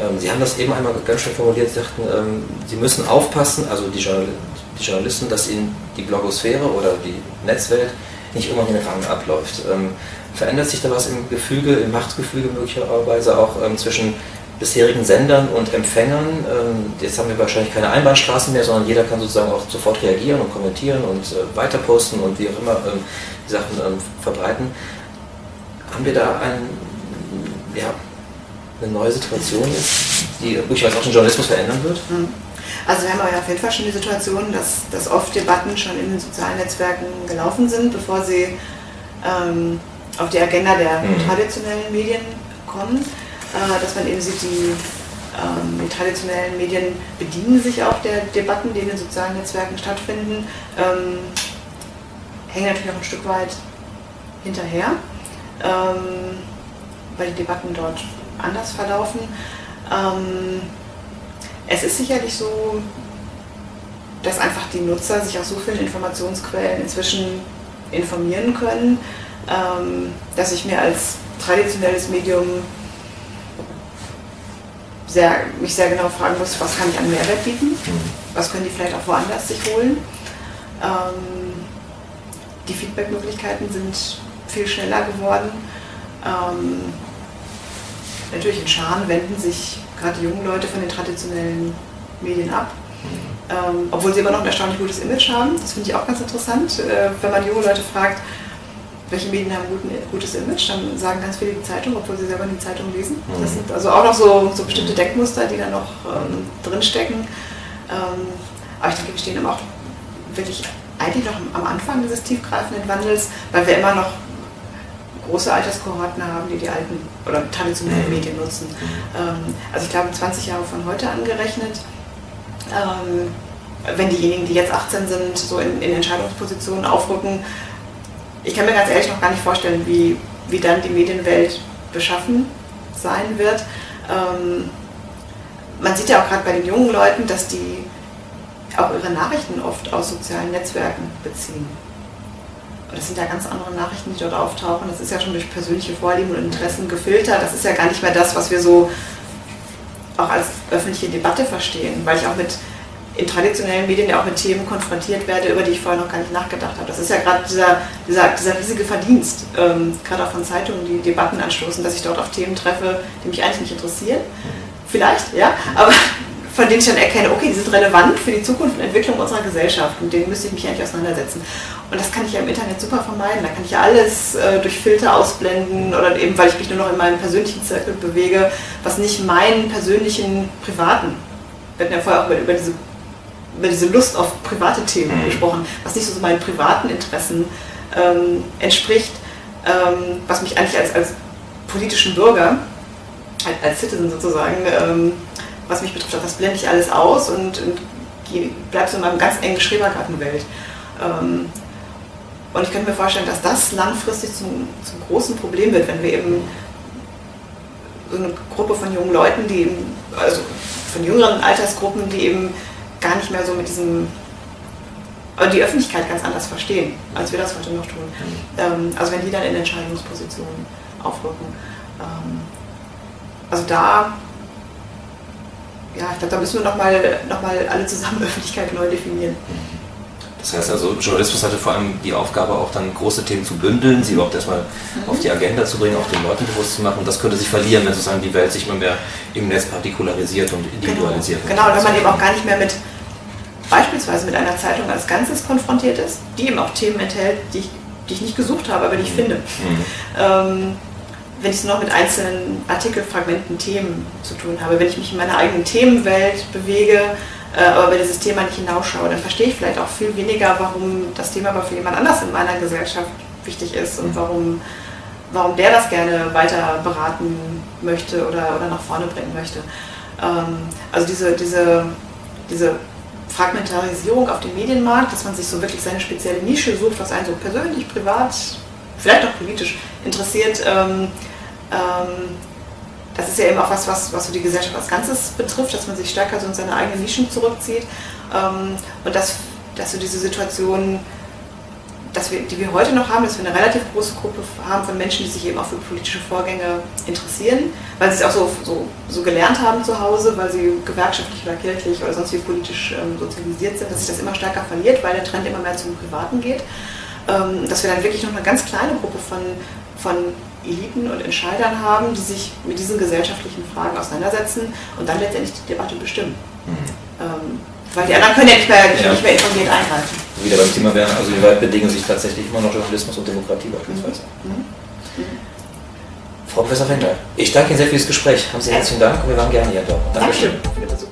B: Ähm, Sie haben das eben einmal ganz schön formuliert, Sie sagten, ähm, Sie müssen aufpassen, also die, die Journalisten, dass Ihnen die Blogosphäre oder die Netzwelt nicht immer den Rang abläuft. Ähm, verändert sich da was im Gefüge, im Machtgefüge möglicherweise auch ähm, zwischen bisherigen Sendern und Empfängern? Ähm, jetzt haben wir wahrscheinlich keine Einbahnstraßen mehr, sondern jeder kann sozusagen auch sofort reagieren und kommentieren und äh, weiter posten und wie auch immer ähm, die Sachen ähm, verbreiten. Haben wir da ein, ja, eine neue Situation die durchaus auch den Journalismus verändern wird? Mhm.
C: Also wir haben ja auf jeden Fall schon die Situation, dass, dass oft Debatten schon in den sozialen Netzwerken gelaufen sind, bevor sie ähm, auf die Agenda der mhm. traditionellen Medien kommen. Äh, dass man eben sieht, die, ähm, die, traditionellen Medien bedienen sich auch der Debatten, die in den sozialen Netzwerken stattfinden, ähm, hängen natürlich auch ein Stück weit hinterher, ähm, weil die Debatten dort anders verlaufen. Ähm, es ist sicherlich so, dass einfach die Nutzer sich aus so vielen Informationsquellen inzwischen informieren können, ähm, dass ich mir als traditionelles Medium sehr, mich sehr genau fragen muss, was kann ich an Mehrwert bieten, was können die vielleicht auch woanders sich holen. Ähm, die Feedbackmöglichkeiten sind viel schneller geworden. Ähm, natürlich in Scharen wenden sich gerade die jungen Leute von den traditionellen Medien ab. Ähm, obwohl sie immer noch ein erstaunlich gutes Image haben. Das finde ich auch ganz interessant. Äh, wenn man junge Leute fragt, welche Medien haben ein gutes Image, dann sagen ganz viele die Zeitung, obwohl sie selber die Zeitung lesen. Das sind also auch noch so, so bestimmte Denkmuster, die da noch ähm, drinstecken. Ähm, aber ich denke, wir stehen auch wirklich eigentlich noch am Anfang dieses tiefgreifenden Wandels, weil wir immer noch große Alterskohorten haben, die die alten oder traditionellen. Medien nutzen. Ähm, also ich glaube 20 Jahre von heute angerechnet, ähm, wenn diejenigen, die jetzt 18 sind, so in, in, Entscheidungspositionen aufrücken, ich kann mir ganz ehrlich noch gar nicht vorstellen, wie, wie dann die Medienwelt beschaffen sein wird. Ähm, man sieht ja auch gerade bei den jungen Leuten, dass die auch ihre Nachrichten oft aus sozialen Netzwerken beziehen. Das sind ja ganz andere Nachrichten, die dort auftauchen. Das ist ja schon durch persönliche Vorlieben und Interessen gefiltert. Das ist ja gar nicht mehr das, was wir so auch als öffentliche Debatte verstehen, weil ich auch mit in traditionellen Medien ja auch mit Themen konfrontiert werde, über die ich vorher noch gar nicht nachgedacht habe. Das ist ja gerade dieser, dieser, dieser riesige Verdienst, ähm, gerade auch von Zeitungen, die Debatten anstoßen, dass ich dort auf Themen treffe, die mich eigentlich nicht interessieren. Vielleicht, ja, aber von denen ich dann erkenne, okay, die sind relevant für die Zukunft und Entwicklung unserer Gesellschaft und denen müsste ich mich eigentlich auseinandersetzen. Und das kann ich ja im Internet super vermeiden. Da kann ich ja alles äh, durch Filter ausblenden oder eben, weil ich mich nur noch in meinem persönlichen Zirkel bewege, was nicht meinen persönlichen privaten, wir hatten ja vorher auch über, über diese über diese Lust auf private Themen mhm. gesprochen, was nicht so meinen privaten Interessen ähm, entspricht, ähm, was mich eigentlich als, als politischen Bürger, als, als Citizen sozusagen, ähm, was mich betrifft, das blende ich alles aus und, und bleibe so in meinem ganz engen Schrebergartenwelt. Ähm, und ich könnte mir vorstellen, dass das langfristig zum, zum großen Problem wird, wenn wir eben so eine Gruppe von jungen Leuten, die eben, also von jüngeren Altersgruppen, die eben gar nicht mehr so mit diesem die Öffentlichkeit ganz anders verstehen, als wir das heute noch tun. Ähm, also wenn die dann in Entscheidungspositionen aufrücken. Ähm, also da, ja, ich glaube, da müssen wir nochmal noch mal alle zusammen [LAUGHS] Öffentlichkeit neu definieren.
B: Das heißt also, Journalismus hatte vor allem die Aufgabe, auch dann große Themen zu bündeln, sie überhaupt erstmal mhm. auf die Agenda zu bringen, auch den Leuten bewusst zu machen. Und das könnte sich verlieren, wenn sozusagen die Welt sich immer mehr im Netz partikularisiert und individualisiert.
C: Genau, genau wenn man eben auch gar nicht mehr mit beispielsweise mit einer Zeitung als Ganzes konfrontiert ist, die eben auch Themen enthält, die ich, die ich nicht gesucht habe, aber die ich mhm. finde. Mhm. Ähm, wenn ich es noch mit einzelnen Artikelfragmenten, Themen zu tun habe, wenn ich mich in meiner eigenen Themenwelt bewege, äh, aber über dieses Thema nicht hinausschaue, dann verstehe ich vielleicht auch viel weniger, warum das Thema aber für jemand anders in meiner Gesellschaft wichtig ist und warum, warum der das gerne weiter beraten möchte oder, oder nach vorne bringen möchte. Ähm, also diese, diese, diese Fragmentarisierung auf dem Medienmarkt, dass man sich so wirklich seine spezielle Nische sucht, was einen so persönlich, privat, vielleicht auch politisch interessiert. Ähm, ähm, das ist ja eben auch was, was, was so die Gesellschaft als Ganzes betrifft, dass man sich stärker so in seine eigenen Nischen zurückzieht. Ähm, und dass, dass so diese Situation, dass wir, die wir heute noch haben, dass wir eine relativ große Gruppe haben von Menschen, die sich eben auch für politische Vorgänge interessieren, weil sie es auch so, so, so gelernt haben zu Hause, weil sie gewerkschaftlich oder kirchlich oder sonst wie politisch ähm, sozialisiert sind, dass sich das immer stärker verliert, weil der Trend immer mehr zum Privaten geht. Ähm, dass wir dann wirklich noch eine ganz kleine Gruppe von, von Eliten und Entscheidern haben, die sich mit diesen gesellschaftlichen Fragen auseinandersetzen und dann letztendlich die Debatte bestimmen. Mhm. Ähm, weil die anderen können ja nicht mehr, ja. nicht mehr informiert eingreifen.
B: Wieder beim Thema wären, also wie weit bedingen sich tatsächlich immer noch Journalismus und Demokratie beispielsweise. Mhm. Mhm. Frau Professor Fender, ich danke Ihnen sehr für das Gespräch. Haben Sie herzlichen Dank und wir waren gerne hier da.
C: Dankeschön. Dankeschön.